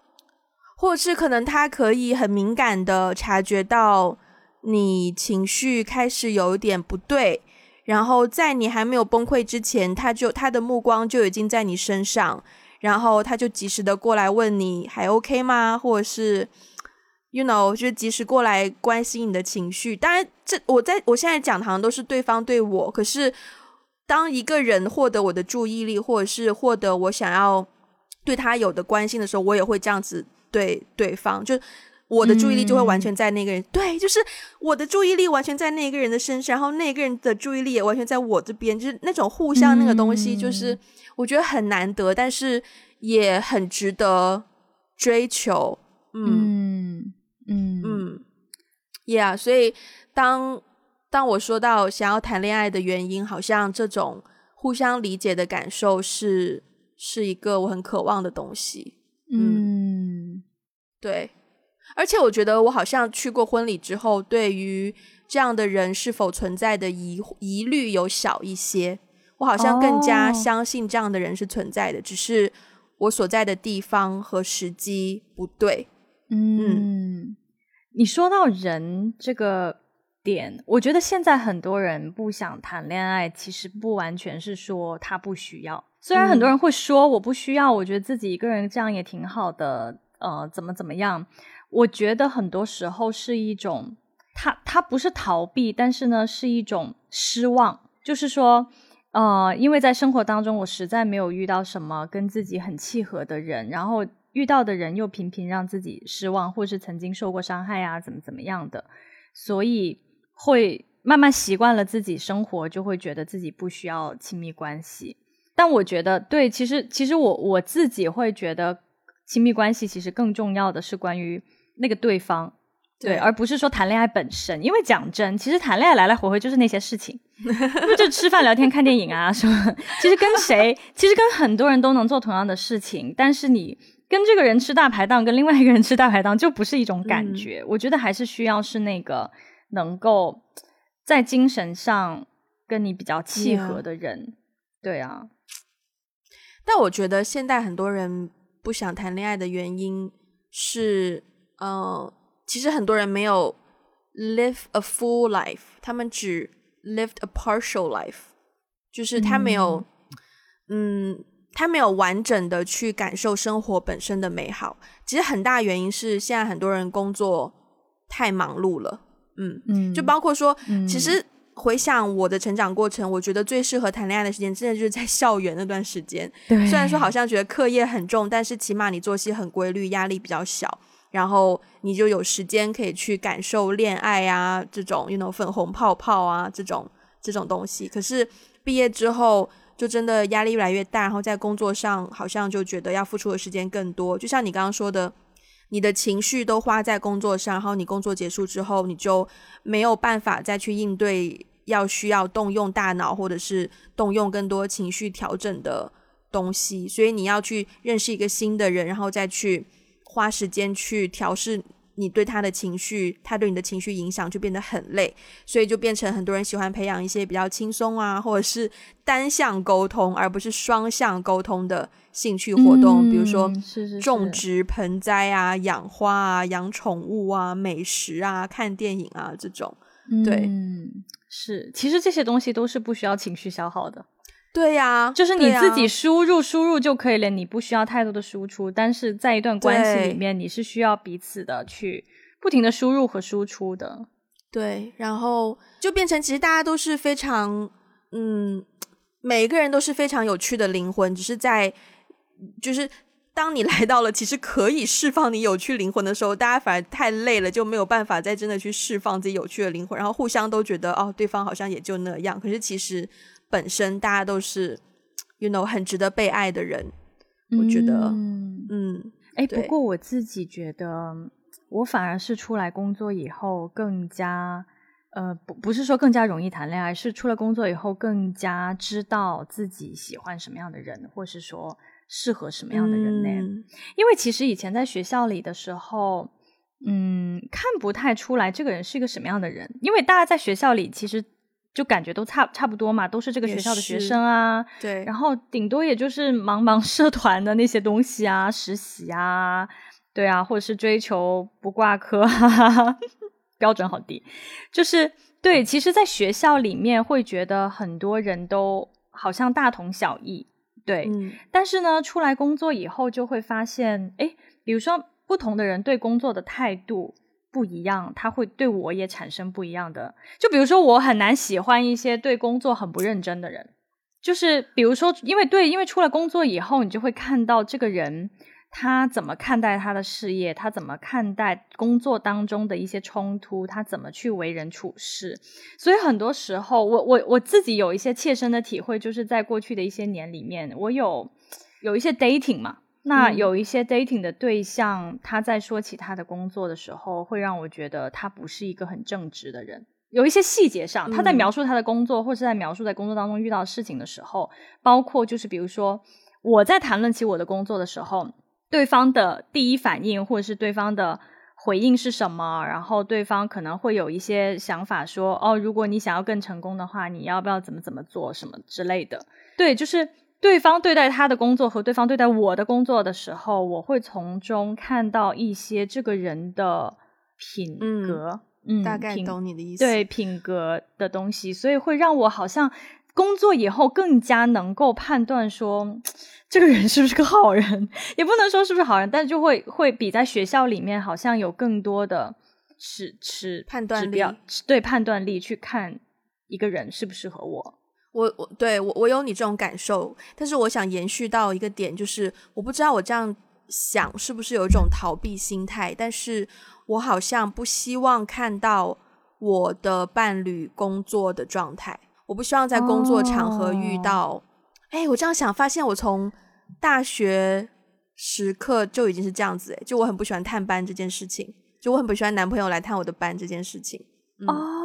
或者是可能他可以很敏感的察觉到你情绪开始有一点不对。然后在你还没有崩溃之前，他就他的目光就已经在你身上，然后他就及时的过来问你还 OK 吗？或者是，you know，就是及时过来关心你的情绪。当然，这我在我现在讲的好像都是对方对我，可是当一个人获得我的注意力，或者是获得我想要对他有的关心的时候，我也会这样子对对方就。我的注意力就会完全在那个人，对，就是我的注意力完全在那个人的身上，然后那个人的注意力也完全在我这边，就是那种互相那个东西，就是我觉得很难得，但是也很值得追求。嗯嗯嗯嗯，Yeah，所以当当我说到想要谈恋爱的原因，好像这种互相理解的感受是是一个我很渴望的东西。嗯，对。而且我觉得，我好像去过婚礼之后，对于这样的人是否存在的疑疑虑有小一些。我好像更加相信这样的人是存在的，只是我所在的地方和时机不对。嗯，你说到人这个点，我觉得现在很多人不想谈恋爱，其实不完全是说他不需要。虽然很多人会说我不需要，我觉得自己一个人这样也挺好的。呃，怎么怎么样？我觉得很多时候是一种他他不是逃避，但是呢是一种失望，就是说，呃，因为在生活当中我实在没有遇到什么跟自己很契合的人，然后遇到的人又频频让自己失望，或是曾经受过伤害啊，怎么怎么样的，所以会慢慢习惯了自己生活，就会觉得自己不需要亲密关系。但我觉得，对，其实其实我我自己会觉得，亲密关系其实更重要的是关于那个对方，对，而不是说谈恋爱本身。因为讲真，其实谈恋爱来来回回就是那些事情，不就吃饭、聊天、看电影啊什么。其实跟谁，其实跟很多人都能做同样的事情，但是你跟这个人吃大排档，跟另外一个人吃大排档就不是一种感觉。我觉得还是需要是那个能够在精神上跟你比较契合的人，对啊。但我觉得现在很多人不想谈恋爱的原因是，呃，其实很多人没有 live a full life，他们只 lived a partial life，就是他没有，嗯，他没有完整的去感受生活本身的美好。其实很大原因是现在很多人工作太忙碌了，嗯嗯，就包括说，其实。回想我的成长过程，我觉得最适合谈恋爱的时间，真的就是在校园那段时间。虽然说好像觉得课业很重，但是起码你作息很规律，压力比较小，然后你就有时间可以去感受恋爱啊，这种 you know 粉红泡泡啊，这种这种东西。可是毕业之后，就真的压力越来越大，然后在工作上好像就觉得要付出的时间更多。就像你刚刚说的。你的情绪都花在工作上，然后你工作结束之后，你就没有办法再去应对要需要动用大脑或者是动用更多情绪调整的东西，所以你要去认识一个新的人，然后再去花时间去调试。你对他的情绪，他对你的情绪影响就变得很累，所以就变成很多人喜欢培养一些比较轻松啊，或者是单向沟通，而不是双向沟通的兴趣活动，比如说种植盆栽啊、养花啊、养宠物啊、美食啊、看电影啊这种。对，是，其实这些东西都是不需要情绪消耗的。对呀，就是你自己输入输入就可以了，你不需要太多的输出。但是在一段关系里面，你是需要彼此的去不停的输入和输出的。对，然后就变成其实大家都是非常，嗯，每一个人都是非常有趣的灵魂，只是在就是当你 来到了其实可以释放你有趣灵魂的时候，大家反而太累了，就没有办法再真的去释放自己有趣的灵魂，然后互相都觉得哦，对方好像也就那样。可是其实。本身大家都是，you know，很值得被爱的人，我觉得，嗯，哎，不过我自己觉得，我反而是出来工作以后更加，呃，不不是说更加容易谈恋爱，是出了工作以后更加知道自己喜欢什么样的人，或是说适合什么样的人呢？因为其实以前在学校里的时候，嗯，看不太出来这个人是一个什么样的人，因为大家在学校里其实。就感觉都差差不多嘛，都是这个学校的学生啊。对，然后顶多也就是忙忙社团的那些东西啊，实习啊，对啊，或者是追求不挂科，哈 哈标准好低。就是对，其实，在学校里面会觉得很多人都好像大同小异，对。但是呢，出来工作以后就会发现，哎，比如说不同的人对工作的态度。不一样，他会对我也产生不一样的。就比如说，我很难喜欢一些对工作很不认真的人。就是比如说，因为对，因为出了工作以后，你就会看到这个人他怎么看待他的事业，他怎么看待工作当中的一些冲突，他怎么去为人处事。所以很多时候，我我我自己有一些切身的体会，就是在过去的一些年里面，我有有一些 dating 嘛。那有一些 dating 的对象，他在说起他的工作的时候，会让我觉得他不是一个很正直的人。有一些细节上，他在描述他的工作，或是在描述在工作当中遇到事情的时候，包括就是比如说我在谈论起我的工作的时候，对方的第一反应或者是对方的回应是什么，然后对方可能会有一些想法说，哦，如果你想要更成功的话，你要不要怎么怎么做什么之类的？对，就是。对方对待他的工作和对方对待我的工作的时候，我会从中看到一些这个人的品格，嗯，大概懂你的意思，对品格的东西，所以会让我好像工作以后更加能够判断说这个人是不是个好人，也不能说是不是好人，但就会会比在学校里面好像有更多的是是判断力，对判断力去看一个人适不适合我。我我对我我有你这种感受，但是我想延续到一个点，就是我不知道我这样想是不是有一种逃避心态，但是我好像不希望看到我的伴侣工作的状态，我不希望在工作场合遇到。哎，我这样想，发现我从大学时刻就已经是这样子，哎，就我很不喜欢探班这件事情，就我很不喜欢男朋友来探我的班这件事情。哦，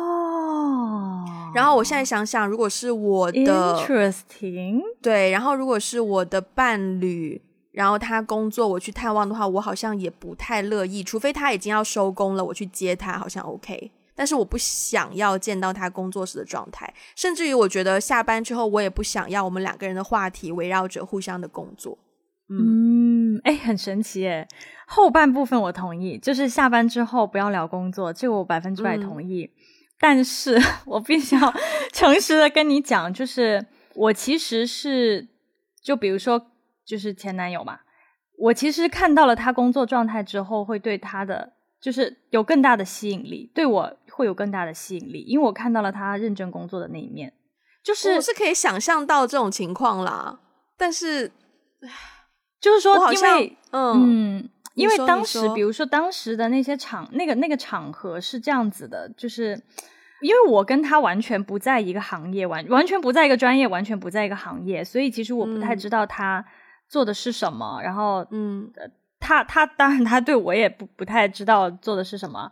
然后我现在想想，如果是我的，interesting，对，然后如果是我的伴侣，然后他工作我去探望的话，我好像也不太乐意，除非他已经要收工了，我去接他，好像 OK。但是我不想要见到他工作时的状态，甚至于我觉得下班之后，我也不想要我们两个人的话题围绕着互相的工作。嗯，哎，很神奇哎。后半部分我同意，就是下班之后不要聊工作，这个我百分之百同意。但是 我必须要 诚实的跟你讲，就是我其实是，就比如说，就是前男友嘛，我其实看到了他工作状态之后，会对他的就是有更大的吸引力，对我。会有更大的吸引力，因为我看到了他认真工作的那一面。就是我是可以想象到这种情况啦，但是就是说，因为嗯，因为当时，比如说当时的那些场，那个那个场合是这样子的，就是因为我跟他完全不在一个行业，完完全不在一个专业，完全不在一个行业，所以其实我不太知道他做的是什么。然后，嗯，他他当然他对我也不不太知道做的是什么。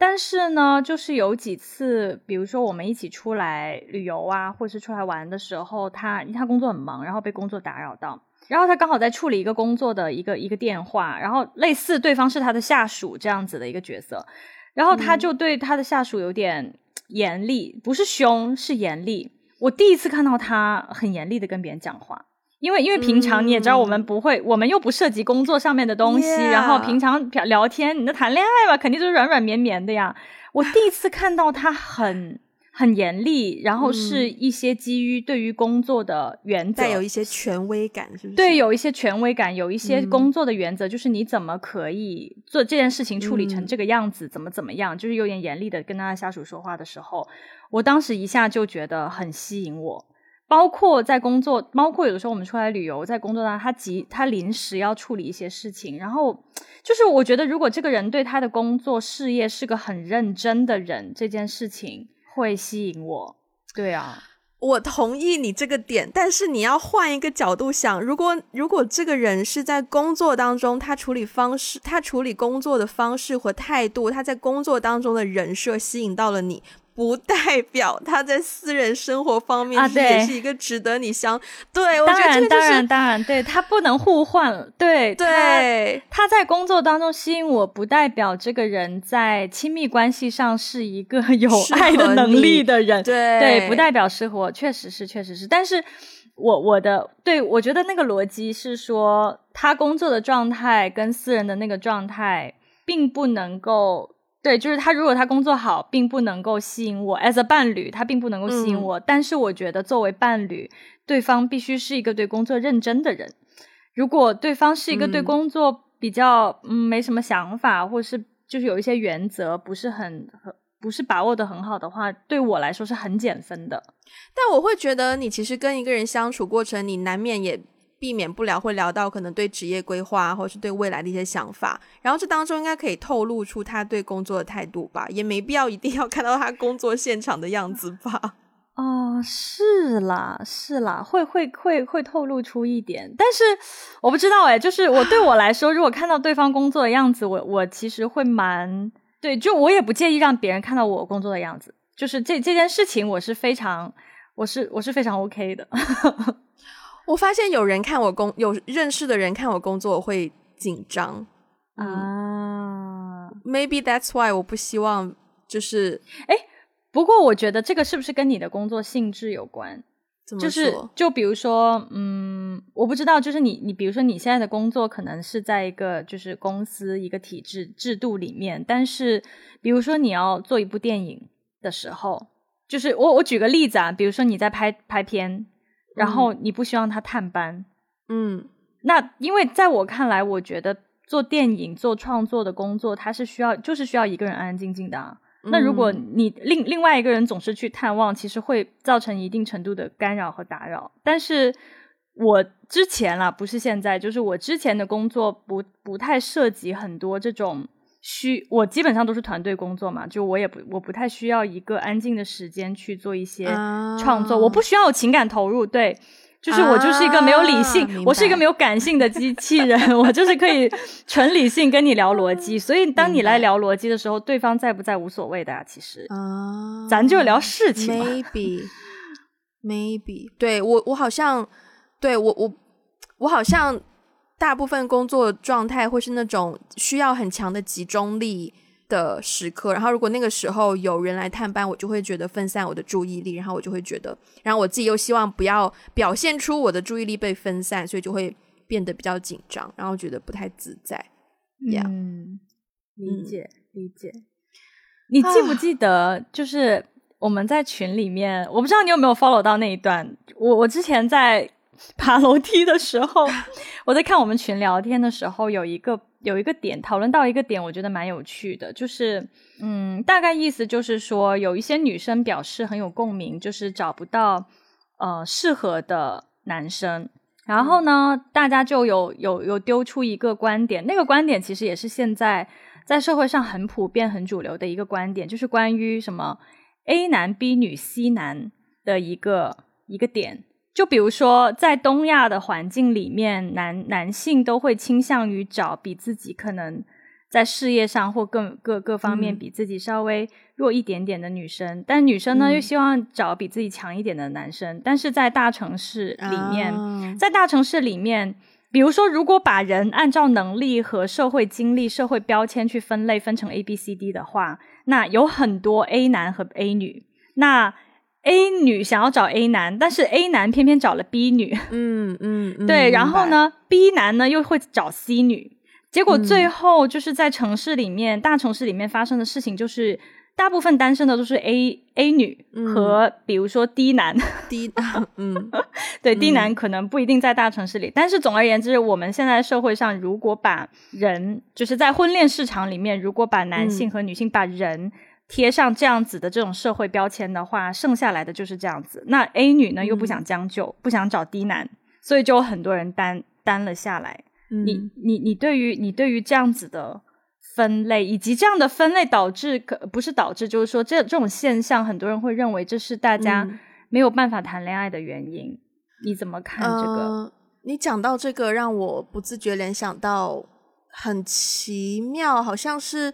但是呢，就是有几次，比如说我们一起出来旅游啊，或者是出来玩的时候，他他工作很忙，然后被工作打扰到，然后他刚好在处理一个工作的一个一个电话，然后类似对方是他的下属这样子的一个角色，然后他就对他的下属有点严厉，不是凶，是严厉。我第一次看到他很严厉的跟别人讲话。因为因为平常你也知道，我们不会，我们又不涉及工作上面的东西，然后平常聊天，你那谈恋爱嘛，肯定都是软软绵绵的呀。我第一次看到他很很严厉，然后是一些基于对于工作的原则，带有一些权威感，是不是？对，有一些权威感，有一些工作的原则，就是你怎么可以做这件事情处理成这个样子，怎么怎么样，就是有点严厉的跟他的下属说话的时候，我当时一下就觉得很吸引我。包括在工作，包括有的时候我们出来旅游，在工作当中，他急，他临时要处理一些事情，然后就是我觉得，如果这个人对他的工作事业是个很认真的人，这件事情会吸引我。对啊，我同意你这个点，但是你要换一个角度想，如果如果这个人是在工作当中，他处理方式，他处理工作的方式和态度，他在工作当中的人设吸引到了你。不代表他在私人生活方面也是一个值得你相对。当然，当然，当然，对他不能互换。对，对，他在工作当中吸引我，不代表这个人在亲密关系上是一个 有爱的能力的人。对，对，不代表适合，确实是，确实是。但是我我的对我觉得那个逻辑是说，他工作的状态跟私人的那个状态并不能够。对，就是他。如果他工作好，并不能够吸引我；as a 伴侣，他并不能够吸引我。但是，我觉得作为伴侣，对方必须是一个对工作认真的人。如果对方是一个对工作比较嗯没什么想法，或是就是有一些原则不是很很不是把握的很好的话，对我来说是很减分的。但我会觉得，你其实跟一个人相处过程，你难免也。避免不了会聊到可能对职业规划或者是对未来的一些想法，然后这当中应该可以透露出他对工作的态度吧，也没必要一定要看到他工作现场的样子吧。哦，是啦，是啦，会会会会透露出一点，但是我不知道哎，就是我对我来说，如果看到对方工作的样子，我我其实会蛮对，就我也不介意让别人看到我工作的样子，就是这这件事情我是非常，我是我是非常 OK 的。我发现有人看我工，有认识的人看我工作会紧张啊。Maybe that's why 我不希望就是哎。不过我觉得这个是不是跟你的工作性质有关？就是就比如说，嗯，我不知道，就是你你比如说你现在的工作可能是在一个就是公司一个体制制度里面，但是比如说你要做一部电影的时候，就是我我举个例子啊，比如说你在拍拍片。然后你不希望他探班，嗯，那因为在我看来，我觉得做电影、做创作的工作，他是需要就是需要一个人安安静静的。啊。那如果你另另外一个人总是去探望，其实会造成一定程度的干扰和打扰。但是我之前啦，不是现在，就是我之前的工作不不太涉及很多这种需，我基本上都是团队工作嘛，就我也不我不太需要一个安静的时间去做一些创作，我不需要有情感投入，对。就是我就是一个没有理性，我是一个没有感性的机器人，我就是可以纯理性跟你聊逻辑。所以当你来聊逻辑的时候，对方在不在无所谓的呀。其实啊，咱就聊事情。Maybe，Maybe，对我我好像对我我我好像大部分工作状态会是那种需要很强的集中力。的时刻，然后如果那个时候有人来探班，我就会觉得分散我的注意力，然后我就会觉得，然后我自己又希望不要表现出我的注意力被分散，所以就会变得比较紧张，然后觉得不太自在。嗯，理解理解。你记不记得，就是我们在群里面，我不知道你有没有 follow 到那一段。我我之前在爬楼梯的时候，我在看我们群聊天的时候，有一个。有一个点讨论到一个点，我觉得蛮有趣的，就是嗯，大概意思就是说，有一些女生表示很有共鸣，就是找不到呃适合的男生。然后呢，大家就有有有丢出一个观点，那个观点其实也是现在在社会上很普遍、很主流的一个观点，就是关于什么 A 男 B 女 C 男的一个一个点。就比如说，在东亚的环境里面，男男性都会倾向于找比自己可能在事业上或各各各方面比自己稍微弱一点点的女生，但女生呢又希望找比自己强一点的男生。但是在大城市里面，在大城市里面，比如说，如果把人按照能力和社会经历、社会标签去分类，分成 A、B、C、D 的话，那有很多 A 男和 A 女。那 A 女想要找 A 男，但是 A 男偏偏找了 B 女。嗯嗯，对。然后呢，B 男呢又会找 C 女。结果最后就是在城市里面，大城市里面发生的事情，就是大部分单身的都是 A A 女和比如说 D 男。D，嗯，对，D 男可能不一定在大城市里，但是总而言之，我们现在社会上如果把人就是在婚恋市场里面，如果把男性和女性把人。贴上这样子的这种社会标签的话，剩下来的就是这样子。那 A 女呢又不想将就，不想找 D 男，所以就有很多人单单了下来。你你你对于你对于这样子的分类，以及这样的分类导致可不是导致，就是说这这种现象，很多人会认为这是大家没有办法谈恋爱的原因。你怎么看这个？你讲到这个，让我不自觉联想到很奇妙，好像是。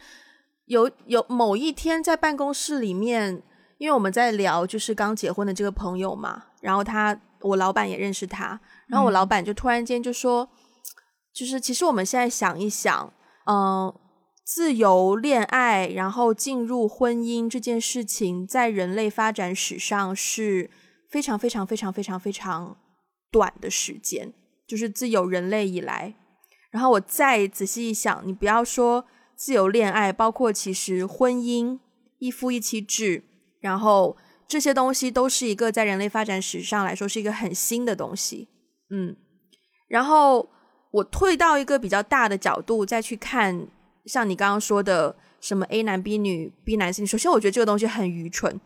有有某一天在办公室里面，因为我们在聊就是刚结婚的这个朋友嘛，然后他我老板也认识他，然后我老板就突然间就说，就是其实我们现在想一想，嗯，自由恋爱然后进入婚姻这件事情，在人类发展史上是非常非常非常非常非常短的时间，就是自有人类以来，然后我再仔细一想，你不要说。自由恋爱，包括其实婚姻、一夫一妻制，然后这些东西都是一个在人类发展史上来说是一个很新的东西。嗯，然后我退到一个比较大的角度再去看，像你刚刚说的什么 A 男 B 女 B 男性，首先我觉得这个东西很愚蠢。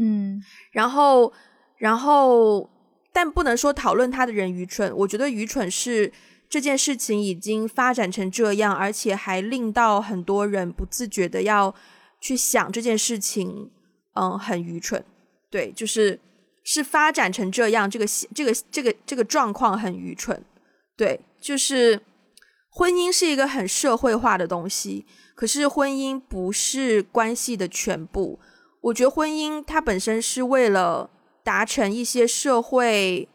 嗯，然后，然后，但不能说讨论他的人愚蠢，我觉得愚蠢是。这件事情已经发展成这样，而且还令到很多人不自觉的要去想这件事情，嗯，很愚蠢。对，就是是发展成这样，这个这个这个这个状况很愚蠢。对，就是婚姻是一个很社会化的东西，可是婚姻不是关系的全部。我觉得婚姻它本身是为了达成一些社会，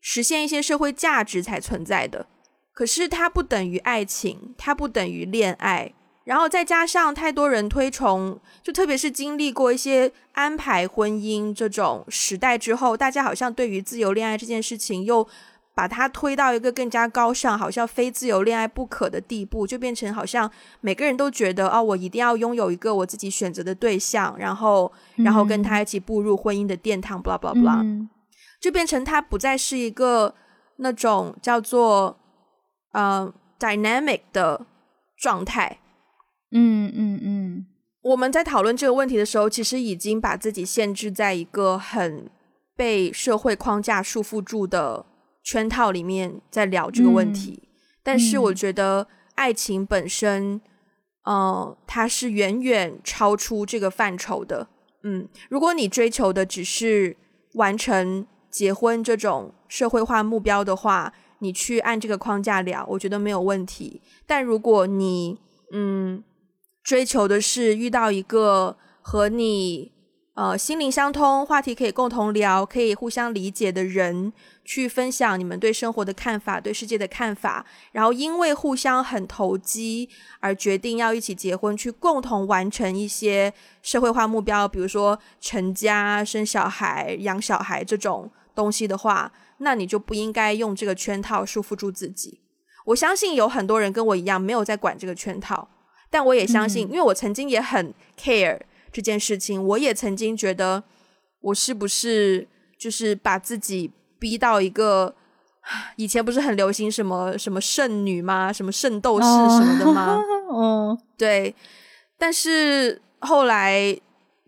实现一些社会价值才存在的。可是它不等于爱情，它不等于恋爱，然后再加上太多人推崇，就特别是经历过一些安排婚姻这种时代之后，大家好像对于自由恋爱这件事情又把它推到一个更加高尚，好像非自由恋爱不可的地步，就变成好像每个人都觉得哦，我一定要拥有一个我自己选择的对象，然后然后跟他一起步入婚姻的殿堂，blah blah blah，就变成它不再是一个那种叫做。呃，dynamic 的状态。嗯嗯嗯，我们在讨论这个问题的时候，其实已经把自己限制在一个很被社会框架束缚住的圈套里面，在聊这个问题。但是我觉得爱情本身，嗯，它是远远超出这个范畴的。嗯，如果你追求的只是完成结婚这种社会化目标的话，你去按这个框架聊，我觉得没有问题。但如果你嗯追求的是遇到一个和你呃心灵相通、话题可以共同聊、可以互相理解的人，去分享你们对生活的看法、对世界的看法，然后因为互相很投机而决定要一起结婚，去共同完成一些社会化目标，比如说成家、生小孩、养小孩这种东西的话。那你就不应该用这个圈套束缚住自己。我相信有很多人跟我一样没有在管这个圈套，但我也相信，因为我曾经也很 care 这件事情，我也曾经觉得我是不是就是把自己逼到一个以前不是很流行什么什么圣女吗？什么圣斗士什么的吗？嗯，对。但是后来。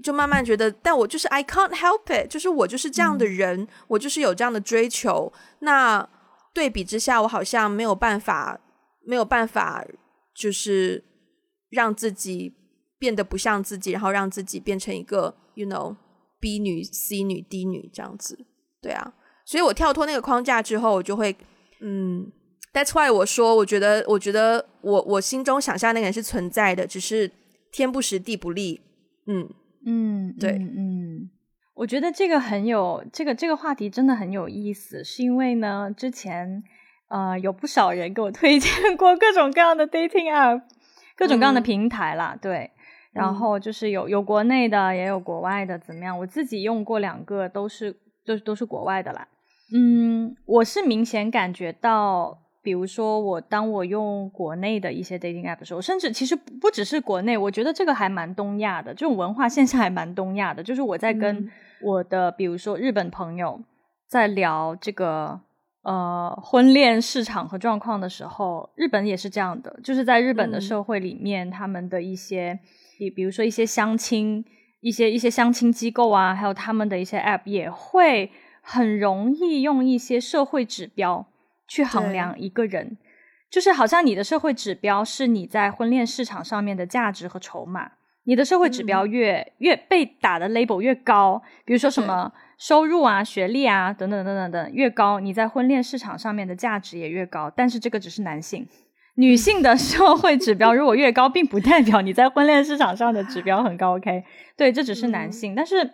就慢慢觉得，但我就是 I can't help it，就是我就是这样的人，我就是有这样的追求。那对比之下，我好像没有办法，没有办法，就是让自己变得不像自己，然后让自己变成一个 you know B 女、C 女、D 女这样子。对啊，所以我跳脱那个框架之后，我就会嗯，That's why 我说，我觉得，我觉得我我心中想象那个人是存在的，只是天不时地不利，嗯。嗯，对，嗯，我觉得这个很有这个这个话题真的很有意思，是因为呢，之前呃有不少人给我推荐过各种各样的 dating app，各种各样的平台啦，对，然后就是有有国内的，也有国外的，怎么样？我自己用过两个，都是都都是国外的啦，嗯，我是明显感觉到。比如说，我当我用国内的一些 dating app 的时候，甚至其实不只是国内，我觉得这个还蛮东亚的，这种文化现象还蛮东亚的。就是我在跟我的，比如说日本朋友在聊这个呃婚恋市场和状况的时候，日本也是这样的，就是在日本的社会里面，他们的一些，比比如说一些相亲，一些一些相亲机构啊，还有他们的一些 app 也会很容易用一些社会指标。去衡量一个人，就是好像你的社会指标是你在婚恋市场上面的价值和筹码。你的社会指标越越被打的 label 越高，比如说什么收入啊、学历啊等等等等等越高，你在婚恋市场上面的价值也越高。但是这个只是男性，女性的 社会指标如果越高，并不代表你在婚恋市场上的指标很高。OK，对，这只是男性，但是。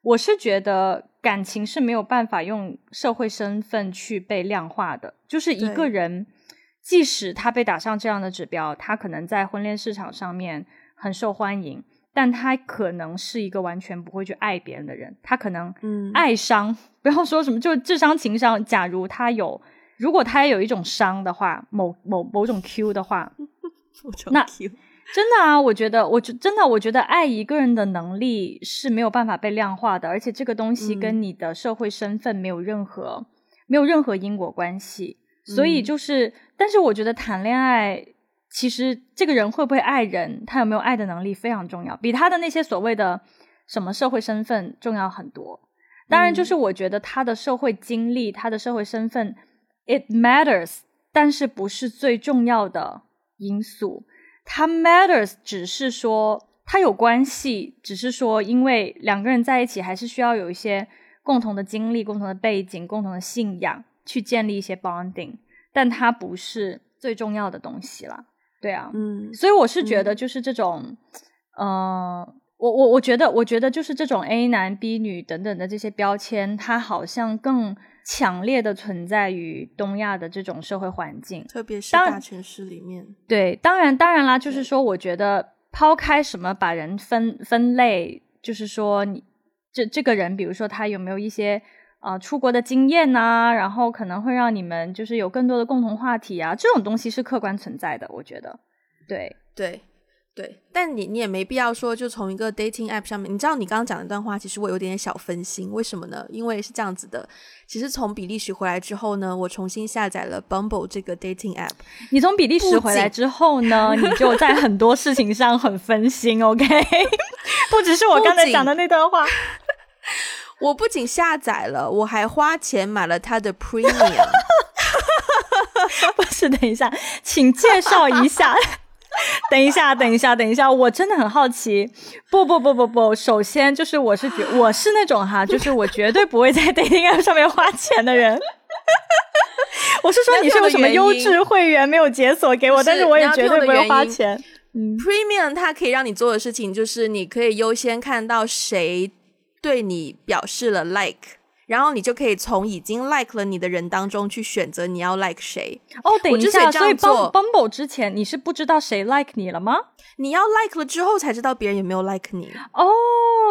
我是觉得感情是没有办法用社会身份去被量化的，就是一个人，即使他被打上这样的指标，他可能在婚恋市场上面很受欢迎，但他可能是一个完全不会去爱别人的人，他可能爱伤，不要说什么就智商情商，假如他有，如果他有一种伤的话，某某某种 Q 的话，那。真的啊，我觉得，我觉真的，我觉得爱一个人的能力是没有办法被量化的，而且这个东西跟你的社会身份没有任何没有任何因果关系。所以就是，但是我觉得谈恋爱，其实这个人会不会爱人，他有没有爱的能力非常重要，比他的那些所谓的什么社会身份重要很多。当然，就是我觉得他的社会经历，他的社会身份，it matters，但是不是最重要的因素。它 matters 只是说它有关系，只是说因为两个人在一起还是需要有一些共同的经历、共同的背景、共同的信仰去建立一些 bonding，但它不是最重要的东西了。对啊，嗯，所以我是觉得就是这种，呃，我我我觉得我觉得就是这种 A 男 B 女等等的这些标签，它好像更。强烈的存在于东亚的这种社会环境，特别是大城市里面。对，当然，当然啦，就是说，我觉得抛开什么把人分分类，就是说，你这这个人，比如说他有没有一些啊出国的经验呐，然后可能会让你们就是有更多的共同话题啊，这种东西是客观存在的，我觉得。对对对，但你你也没必要说就从一个 dating app 上面，你知道你刚刚讲那段话，其实我有点小分心，为什么呢？因为是这样子的，其实从比利时回来之后呢，我重新下载了 Bumble 这个 dating app。你从比利时回来之后呢，你就在很多事情上很分心，OK？不只是我刚才讲的那段话。我不仅下载了，我还花钱买了它的 Premium。不是，等一下，请介绍一下。等一下，等一下，等一下，我真的很好奇。不不不不不，首先就是我是觉我是那种哈，就是我绝对不会在 dating app 上面花钱的人。我是说你是有什么优质会员没有解锁给我，但是我也绝对不会花钱。Premium 它可以让你做的事情就是你可以优先看到谁对你表示了 like。然后你就可以从已经 like 了你的人当中去选择你要 like 谁。哦，等一下，所以 Bumble 之前你是不知道谁 like 你了吗？你要 like 了之后才知道别人有没有 like 你。哦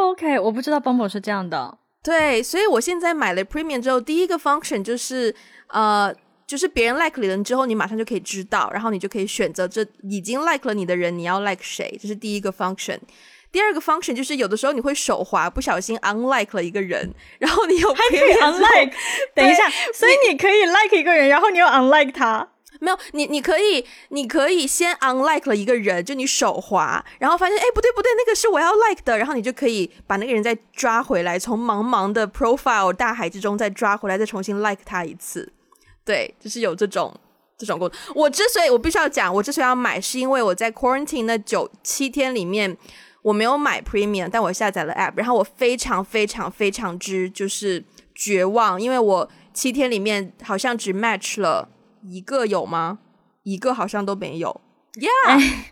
，OK，我不知道 Bumble 是这样的。对，所以我现在买了 Premium 之后，第一个 function 就是呃，就是别人 like 你了之后，你马上就可以知道，然后你就可以选择这已经 like 了你的人，你要 like 谁，这是第一个 function。第二个 function 就是有的时候你会手滑，不小心 unlike 了一个人，然后你有还可以 unlike，等一下，所以你可以 like 一个人，然后你又 unlike 他，没有，你你可以你可以先 unlike 了一个人，就你手滑，然后发现哎不对不对，那个是我要 like 的，然后你就可以把那个人再抓回来，从茫茫的 profile 大海之中再抓回来，再重新 like 他一次，对，就是有这种这种功能。我之所以我必须要讲，我之所以要买，是因为我在 quarantine 那九七天里面。我没有买 Premium，但我下载了 App，然后我非常非常非常之就是绝望，因为我七天里面好像只 match 了一个，有吗？一个好像都没有。Yeah，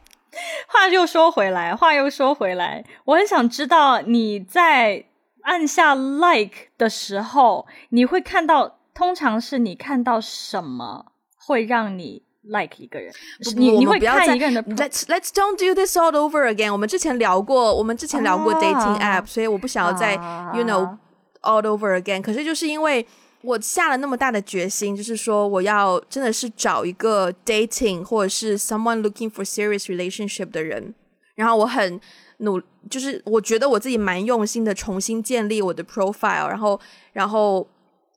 话又说回来，话又说回来，我很想知道你在按下 Like 的时候，你会看到，通常是你看到什么会让你？like 一个人，你你会看一个人的。Let's Let's don't do this all over again。我们之前聊过，我们之前聊过 dating app，所以我不想要再 you know all over again。可是就是因为我下了那么大的决心，就是说我要真的是找一个 dating 或者是 someone looking for serious relationship 的人，然后我很努，就是我觉得我自己蛮用心的，重新建立我的 profile，然后然后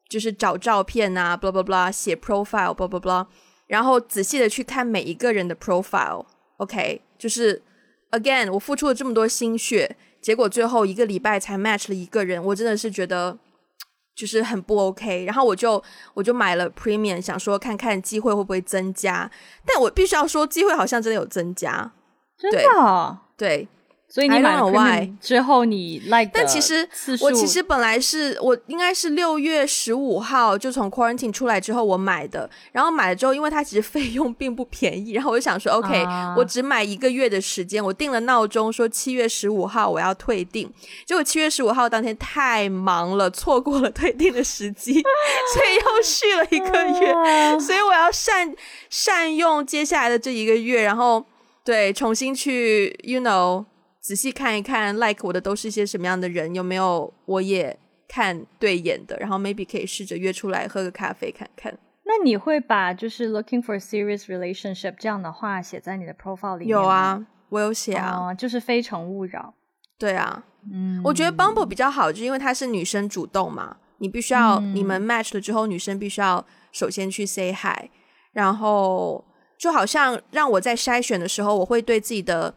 就是找照片啊，blah blah blah，写 profile，blah blah blah。然后仔细的去看每一个人的 profile，OK，就是 again，我付出了这么多心血，结果最后一个礼拜才 match 了一个人，我真的是觉得就是很不 OK。然后我就我就买了 premium，想说看看机会会不会增加，但我必须要说机会好像真的有增加，真的，对。所以你买了 Y 之后，你 like 但其实我其实本来是我应该是六月十五号就从 quarantine 出来之后我买的，然后买了之后，因为它其实费用并不便宜，然后我就想说，OK，我只买一个月的时间，我定了闹钟说七月十五号我要退订，结果七月十五号当天太忙了，错过了退订的时机，所以又续了一个月，所以我要善善用接下来的这一个月，然后对重新去，you know。仔细看一看，like 我的都是一些什么样的人？有没有我也看对眼的？然后 maybe 可以试着约出来喝个咖啡看看。那你会把就是 looking for serious relationship 这样的话写在你的 profile 里面有啊，我有写啊，就是非诚勿扰。对啊，嗯，我觉得 Bumble 比较好，就因为它是女生主动嘛，你必须要你们 match 了之后，女生必须要首先去 say hi，然后就好像让我在筛选的时候，我会对自己的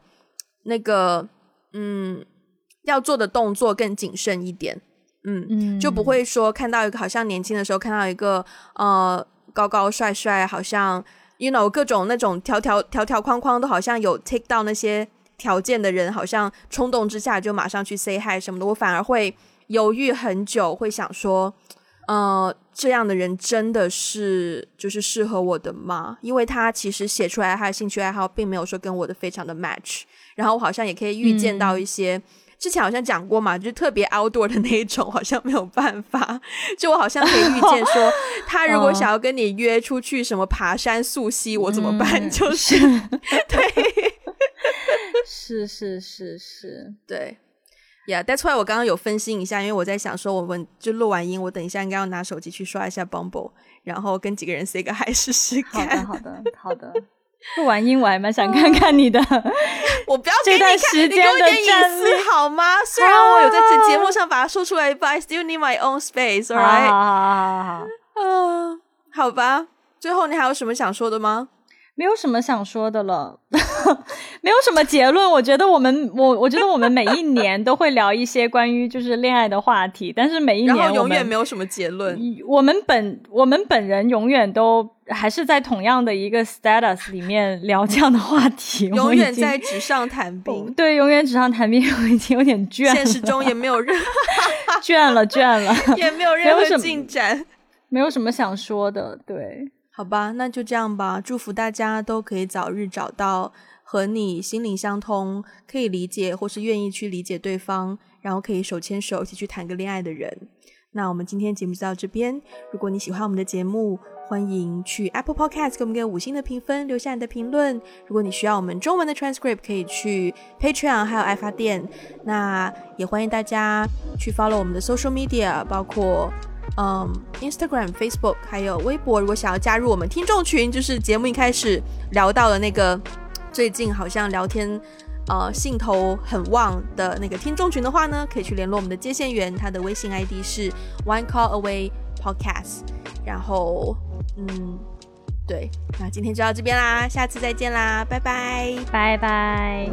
那个。嗯，要做的动作更谨慎一点，嗯，就不会说看到一个好像年轻的时候看到一个呃高高帅帅，好像 you know 各种那种条条条条框框都好像有 take 到那些条件的人，好像冲动之下就马上去 say hi 什么的，我反而会犹豫很久，会想说，呃，这样的人真的是就是适合我的吗？因为他其实写出来他的兴趣爱好并没有说跟我的非常的 match。然后我好像也可以预见到一些，之前好像讲过嘛，就特别 outdoor 的那一种，好像没有办法。就我好像可以预见说，他如果想要跟你约出去什么爬山溯溪，我怎么办？就是对，是是是是，对，Yeah, that's why 我刚刚有分析一下，因为我在想说，我们就录完音，我等一下应该要拿手机去刷一下 Bumble，然后跟几个人 say 个 hi 试试看。好的，好的，好的。录完音我还蛮想看看你的，我不要给你看时间的隐私好吗？虽然我有在这节目上把它说出来，but I still need my own space，all right？好好好好，嗯，好吧。最后你还有什么想说的吗？没有什么想说的了，没有什么结论。我觉得我们，我我觉得我们每一年都会聊一些关于就是恋爱的话题，但是每一年永远没有什么结论。我们本我们本人永远都还是在同样的一个 status 里面聊这样的话题，永远在纸上谈兵。对，永远纸上谈兵，我已经有点倦了。现实中也没有任倦了，倦了，也没有任何 进展，没有什么想说的。对。好吧，那就这样吧。祝福大家都可以早日找到和你心灵相通、可以理解或是愿意去理解对方，然后可以手牵手一起去谈个恋爱的人。那我们今天节目就到这边。如果你喜欢我们的节目，欢迎去 Apple Podcast 给我们个五星的评分，留下你的评论。如果你需要我们中文的 transcript，可以去 Patreon 还有爱发电。那也欢迎大家去 follow 我们的 social media，包括。嗯，Instagram、Facebook 还有微博，如果想要加入我们听众群，就是节目一开始聊到了那个最近好像聊天呃兴头很旺的那个听众群的话呢，可以去联络我们的接线员，他的微信 ID 是 One Call Away Podcast。然后，嗯，对，那今天就到这边啦，下次再见啦，拜拜，拜拜。